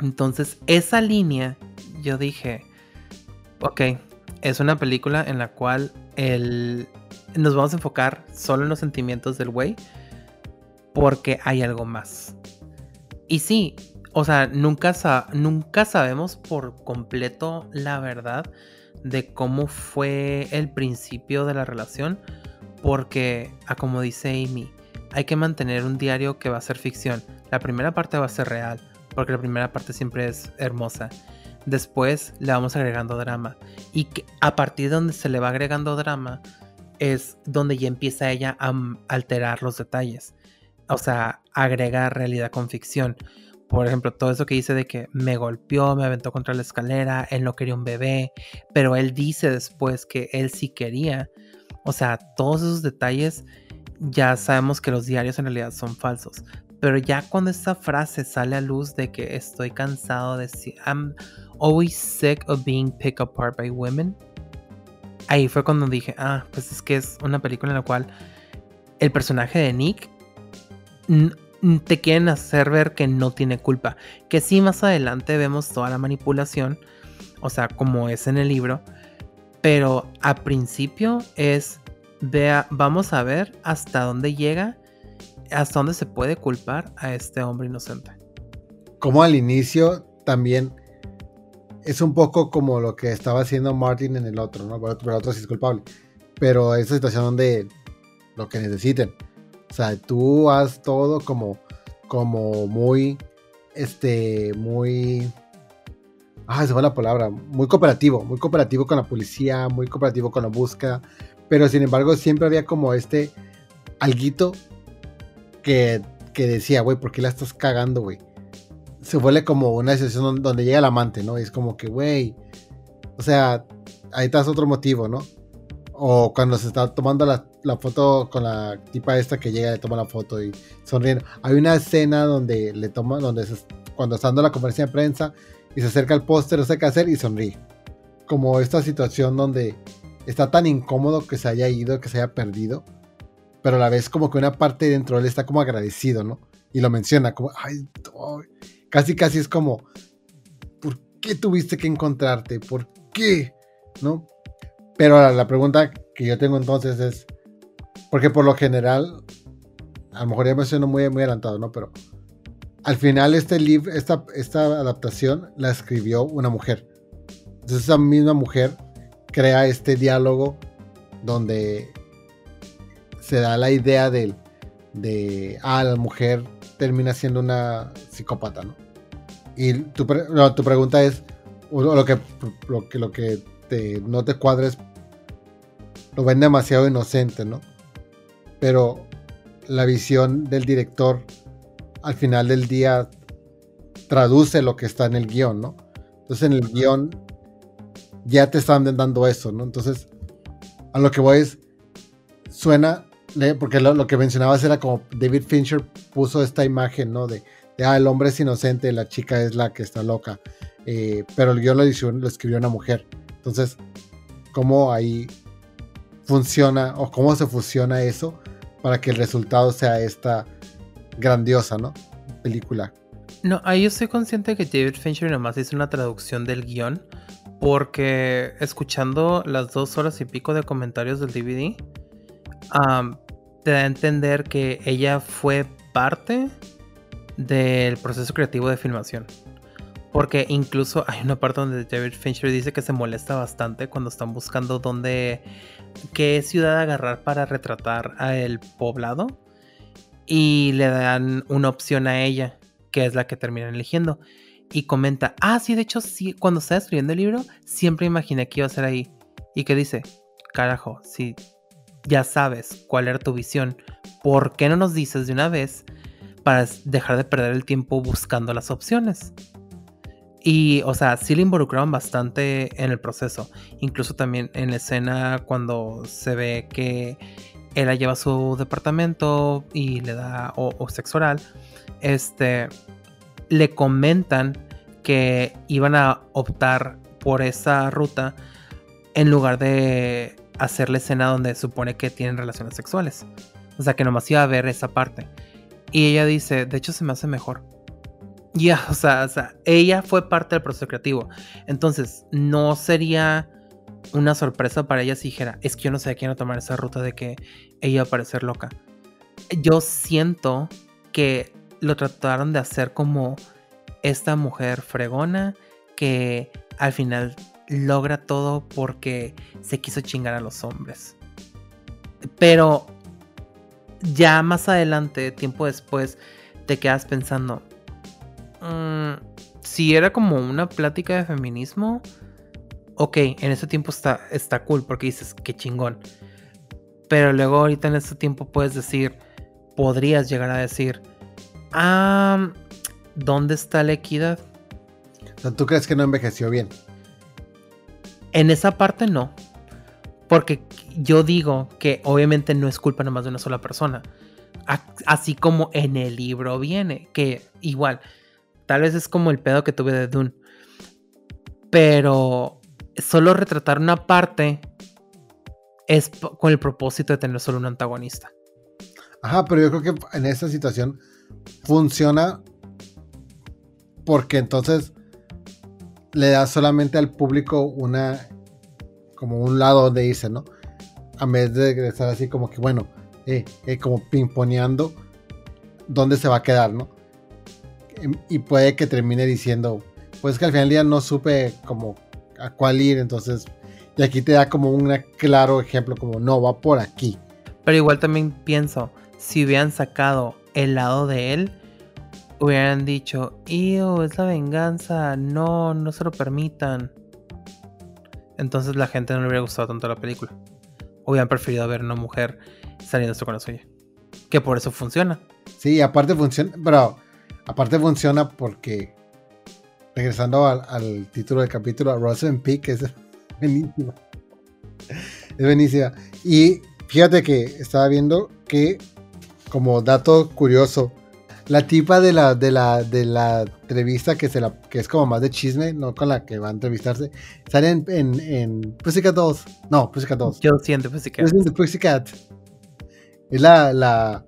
Entonces, esa línea, yo dije, ok, es una película en la cual el, nos vamos a enfocar solo en los sentimientos del güey porque hay algo más. Y sí, o sea, nunca, nunca sabemos por completo la verdad de cómo fue el principio de la relación porque, a como dice Amy, hay que mantener un diario que va a ser ficción. La primera parte va a ser real, porque la primera parte siempre es hermosa. Después le vamos agregando drama. Y a partir de donde se le va agregando drama, es donde ya empieza ella a alterar los detalles. O sea, agregar realidad con ficción. Por ejemplo, todo eso que dice de que me golpeó, me aventó contra la escalera, él no quería un bebé, pero él dice después que él sí quería. O sea, todos esos detalles ya sabemos que los diarios en realidad son falsos. Pero ya cuando esa frase sale a luz de que estoy cansado de... I'm always sick of being picked apart by women ahí fue cuando dije, ah, pues es que es una película en la cual el personaje de Nick te quieren hacer ver que no tiene culpa. Que sí, más adelante vemos toda la manipulación, o sea, como es en el libro, pero a principio es, vea, vamos a ver hasta dónde llega, hasta dónde se puede culpar a este hombre inocente. Como al inicio también es un poco como lo que estaba haciendo Martin en el otro, ¿no? Pero el otro sí es culpable. Pero esa situación donde lo que necesiten. O sea, tú haz todo como, como muy, este, muy, ah, se fue la palabra, muy cooperativo, muy cooperativo con la policía, muy cooperativo con la búsqueda. Pero sin embargo, siempre había como este alguito que, que decía, güey, ¿por qué la estás cagando, güey? Se vuelve como una situación donde llega el amante, ¿no? Y es como que, güey, o sea, ahí está otro motivo, ¿no? O cuando se está tomando la, foto con la tipa esta que llega y le toma la foto y sonriendo. Hay una escena donde le toma, donde cuando está dando la conferencia de prensa y se acerca al póster, no sé qué hacer y sonríe. Como esta situación donde está tan incómodo que se haya ido, que se haya perdido, pero a la vez como que una parte dentro de él está como agradecido, ¿no? Y lo menciona como, ay, Casi, casi es como, ¿por qué tuviste que encontrarte? ¿Por qué? ¿No? Pero la pregunta que yo tengo entonces es, porque por lo general, a lo mejor ya me sueno muy, muy adelantado, ¿no? Pero al final este libro, esta, esta adaptación la escribió una mujer. Entonces esa misma mujer crea este diálogo donde se da la idea del, de, ah, la mujer termina siendo una psicópata, ¿no? Y tu, tu pregunta es, lo que, lo que, lo que te, no te cuadres, lo ven demasiado inocente, ¿no? Pero la visión del director al final del día traduce lo que está en el guion, ¿no? Entonces en el guion ya te están dando eso, ¿no? Entonces, a lo que voy es, suena, porque lo, que mencionabas era como David Fincher puso esta imagen, ¿no? De, ah, el hombre es inocente, la chica es la que está loca, eh, pero el guion lo, escribió una mujer. Entonces, ¿cómo ahí funciona o cómo se fusiona eso para que el resultado sea esta grandiosa, ¿no? Película. No, ahí yo estoy consciente que David Fincher nomás hizo una traducción del guion, porque escuchando las dos horas y pico de comentarios del DVD, te da a entender que ella fue parte del proceso creativo de filmación. Porque incluso hay una parte donde David Fincher dice que se molesta bastante cuando están buscando dónde, qué ciudad agarrar para retratar a el poblado. Y le dan una opción a ella, que es la que terminan eligiendo y comenta, ah, sí, de hecho, sí, cuando estaba escribiendo el libro, siempre imaginé que iba a ser ahí. Y que dice, carajo, si ya sabes cuál era tu visión, ¿por qué no nos dices de una vez para dejar de perder el tiempo buscando las opciones? Y, o sea, sí le involucraron bastante en el proceso. Incluso también en la escena cuando se ve que él la lleva a su departamento y le da o sexo oral. Este, le comentan que iban a optar por esa ruta en lugar de hacer la escena donde supone que tienen relaciones sexuales. O sea, que nomás iba a ver esa parte. Y ella dice, de hecho se me hace mejor. Ya, o, sea, o sea, ella fue parte del proceso creativo. Entonces, no sería una sorpresa para ella si dijera, es que yo no sé quién tomar esa ruta de que ella va a parecer loca. Yo siento que lo trataron de hacer como esta mujer fregona que al final logra todo porque se quiso chingar a los hombres. Pero ya más adelante, tiempo después, te quedas pensando, mm, si era como una plática de feminismo, ok, en ese tiempo está, está cool porque dices, qué chingón. Pero luego ahorita en ese tiempo puedes decir, podrías llegar a decir, Ah, ¿dónde está la equidad? ¿Tú crees que no envejeció bien? En esa parte no. Porque yo digo que obviamente no es culpa nomás de una sola persona. Así como en el libro viene, que igual, tal vez es como el pedo que tuve de Dune. Pero solo retratar una parte es con el propósito de tener solo un antagonista. Ajá, pero yo creo que en esta situación funciona porque entonces le da solamente al público una como un lado donde dice, ¿no? A vez de estar así como que bueno, eh, eh, como pimponeando dónde se va a quedar, ¿no? Em, y puede que termine diciendo, pues que al final del día no supe como a cuál ir, entonces, y aquí te da como un claro ejemplo, como no, va por aquí. Pero igual también pienso, si hubieran sacado el lado de él, hubieran dicho, ¡Io, es la venganza! No, no se lo permitan. Entonces la gente no le hubiera gustado tanto la película. Hubieran preferido ver una mujer saliendo con la suya. Que por eso funciona. Sí, aparte funciona, pero aparte funciona porque regresando al, título del capítulo, Rosen Peak es buenísima. Es buenísima. Y fíjate que estaba viendo que como dato curioso, la tipa de la, de la, de la entrevista que, se la, que es como más de chisme, no con la que va a entrevistarse, sale en, en, en Pussycat 2. No, Pussycat 2. Yo siento Pussycat. Yo siento Pussycat. Es la, la,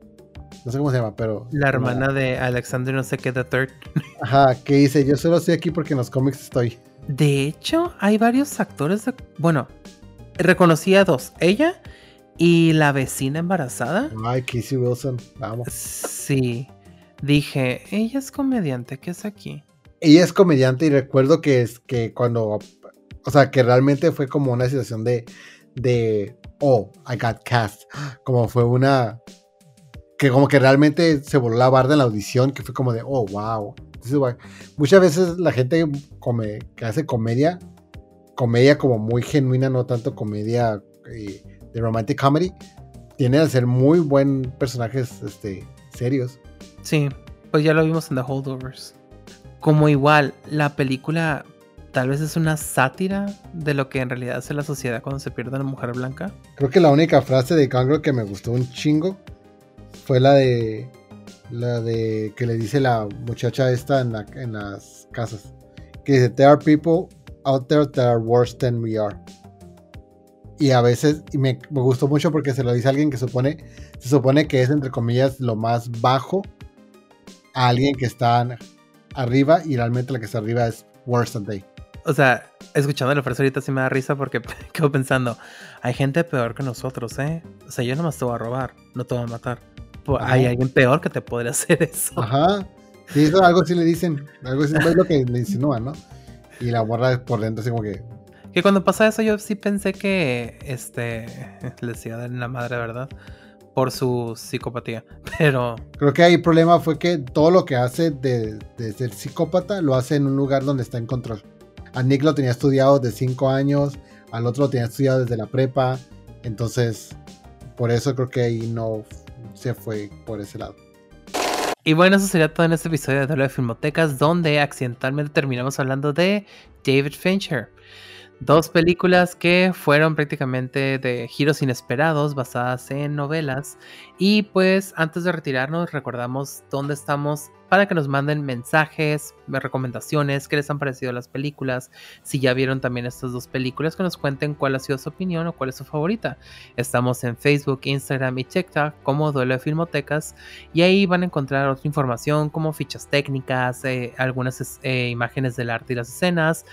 no sé cómo se llama, pero... La hermana de Alexander no sé qué the third. Ajá, que dice, yo solo estoy aquí porque en los cómics estoy. De hecho, hay varios actores de... Bueno, reconocí a dos. Ella y la vecina embarazada. Ay, Casey Wilson, vamos. Sí. Dije, ella es comediante, ¿qué es aquí? Ella es comediante y recuerdo que es que cuando, o sea, que realmente fue como una situación de, de, oh, I got cast, como fue una, que como que realmente se voló la barda en la audición, que fue como de, oh, wow. muchas veces la gente que hace comedia, comedia como muy genuina, no tanto comedia eh, de romantic comedy, tiene a ser muy buen personajes este, serios. Sí, pues ya lo vimos en The Holdovers. Como igual, la película tal vez es una sátira de lo que en realidad hace la sociedad cuando se pierde una mujer blanca. Creo que la única frase de Congress que me gustó un chingo fue la de la de que le dice la muchacha esta en, en las casas que dice there are people out there that are worse than we are y a veces y me, me, gustó mucho porque se lo dice alguien que supone se supone que es entre comillas lo más bajo a alguien que está arriba y realmente la que está arriba es worse than they o sea, escuchando la frase ahorita sí me da risa porque quedo pensando, hay gente peor que nosotros, ¿eh? O sea, yo nomás te voy a robar, no te voy a matar. Hay alguien peor que te podría hacer eso. Ajá. Sí, eso algo sí le dicen, algo sí es lo que le insinúan, ¿no? Y la borra por dentro así como que... Que cuando pasa eso yo sí pensé que, este, le decía de la madre, ¿verdad? Por su psicopatía, pero... Creo que ahí el problema fue que todo lo que hace de, de ser psicópata lo hace en un lugar donde está en control. A Nick lo tenía estudiado de 5 años, al otro lo tenía estudiado desde la prepa, entonces por eso creo que ahí no se fue por ese lado. Y bueno, eso sería todo en este episodio de Duelo de Filmotecas, donde accidentalmente terminamos hablando de David Fincher. Dos películas que fueron prácticamente de giros inesperados, basadas en novelas. Y pues antes de retirarnos, recordamos dónde estamos para que nos manden mensajes, recomendaciones, qué les han parecido las películas, si ya vieron también estas dos películas, que nos cuenten cuál ha sido su opinión o cuál es su favorita. Estamos en Facebook, Instagram y TikTok como Duelo de Filmotecas y ahí van a encontrar otra información como fichas técnicas, eh, algunas eh, imágenes del arte y las escenas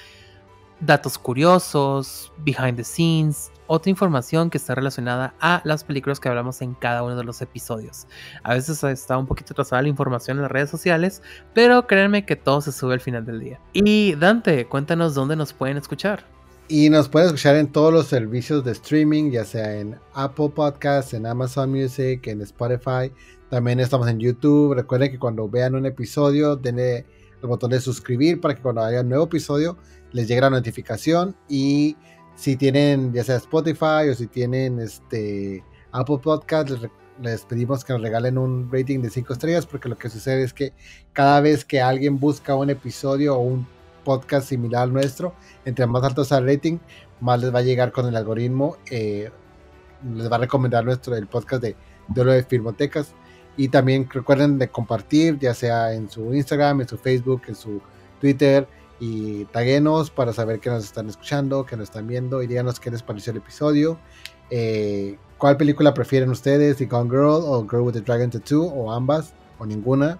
datos curiosos, behind the scenes, otra información que está relacionada a las películas que hablamos en cada uno de los episodios. A veces está un poquito atrasada la información en las redes sociales, pero créanme que todo se sube al final del día. Y Dante, cuéntanos dónde nos pueden escuchar. Y nos pueden escuchar en todos los servicios de streaming, ya sea en Apple Podcasts, en Amazon Music, en Spotify. También estamos en YouTube. Recuerden que cuando vean un episodio, denle el botón de suscribir para que cuando haya un nuevo episodio les llegue la notificación y si tienen ya sea Spotify o si tienen este Apple Podcast les, pedimos que nos regalen un rating de 5 estrellas porque lo que sucede es que cada vez que alguien busca un episodio o un podcast similar al nuestro, entre más alto sea el rating, más les va a llegar con el algoritmo, eh, les va a recomendar nuestro el podcast de lo de Filmotecas. Y también recuerden de compartir, ya sea en su Instagram, en su Facebook, en su Twitter, y taguenos para saber que nos están escuchando, que nos están viendo y díganos qué les pareció el episodio. Eh, ¿Cuál película prefieren ustedes? The Gone Girl o Girl with the Dragon Tattoo o ambas o ninguna.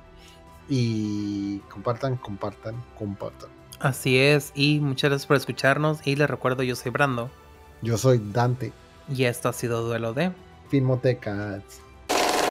Y compartan, compartan, compartan. Así es, y muchas gracias por escucharnos. Y les recuerdo, yo soy Brando. Yo soy Dante. Y esto ha sido Duelo de Filmotecas.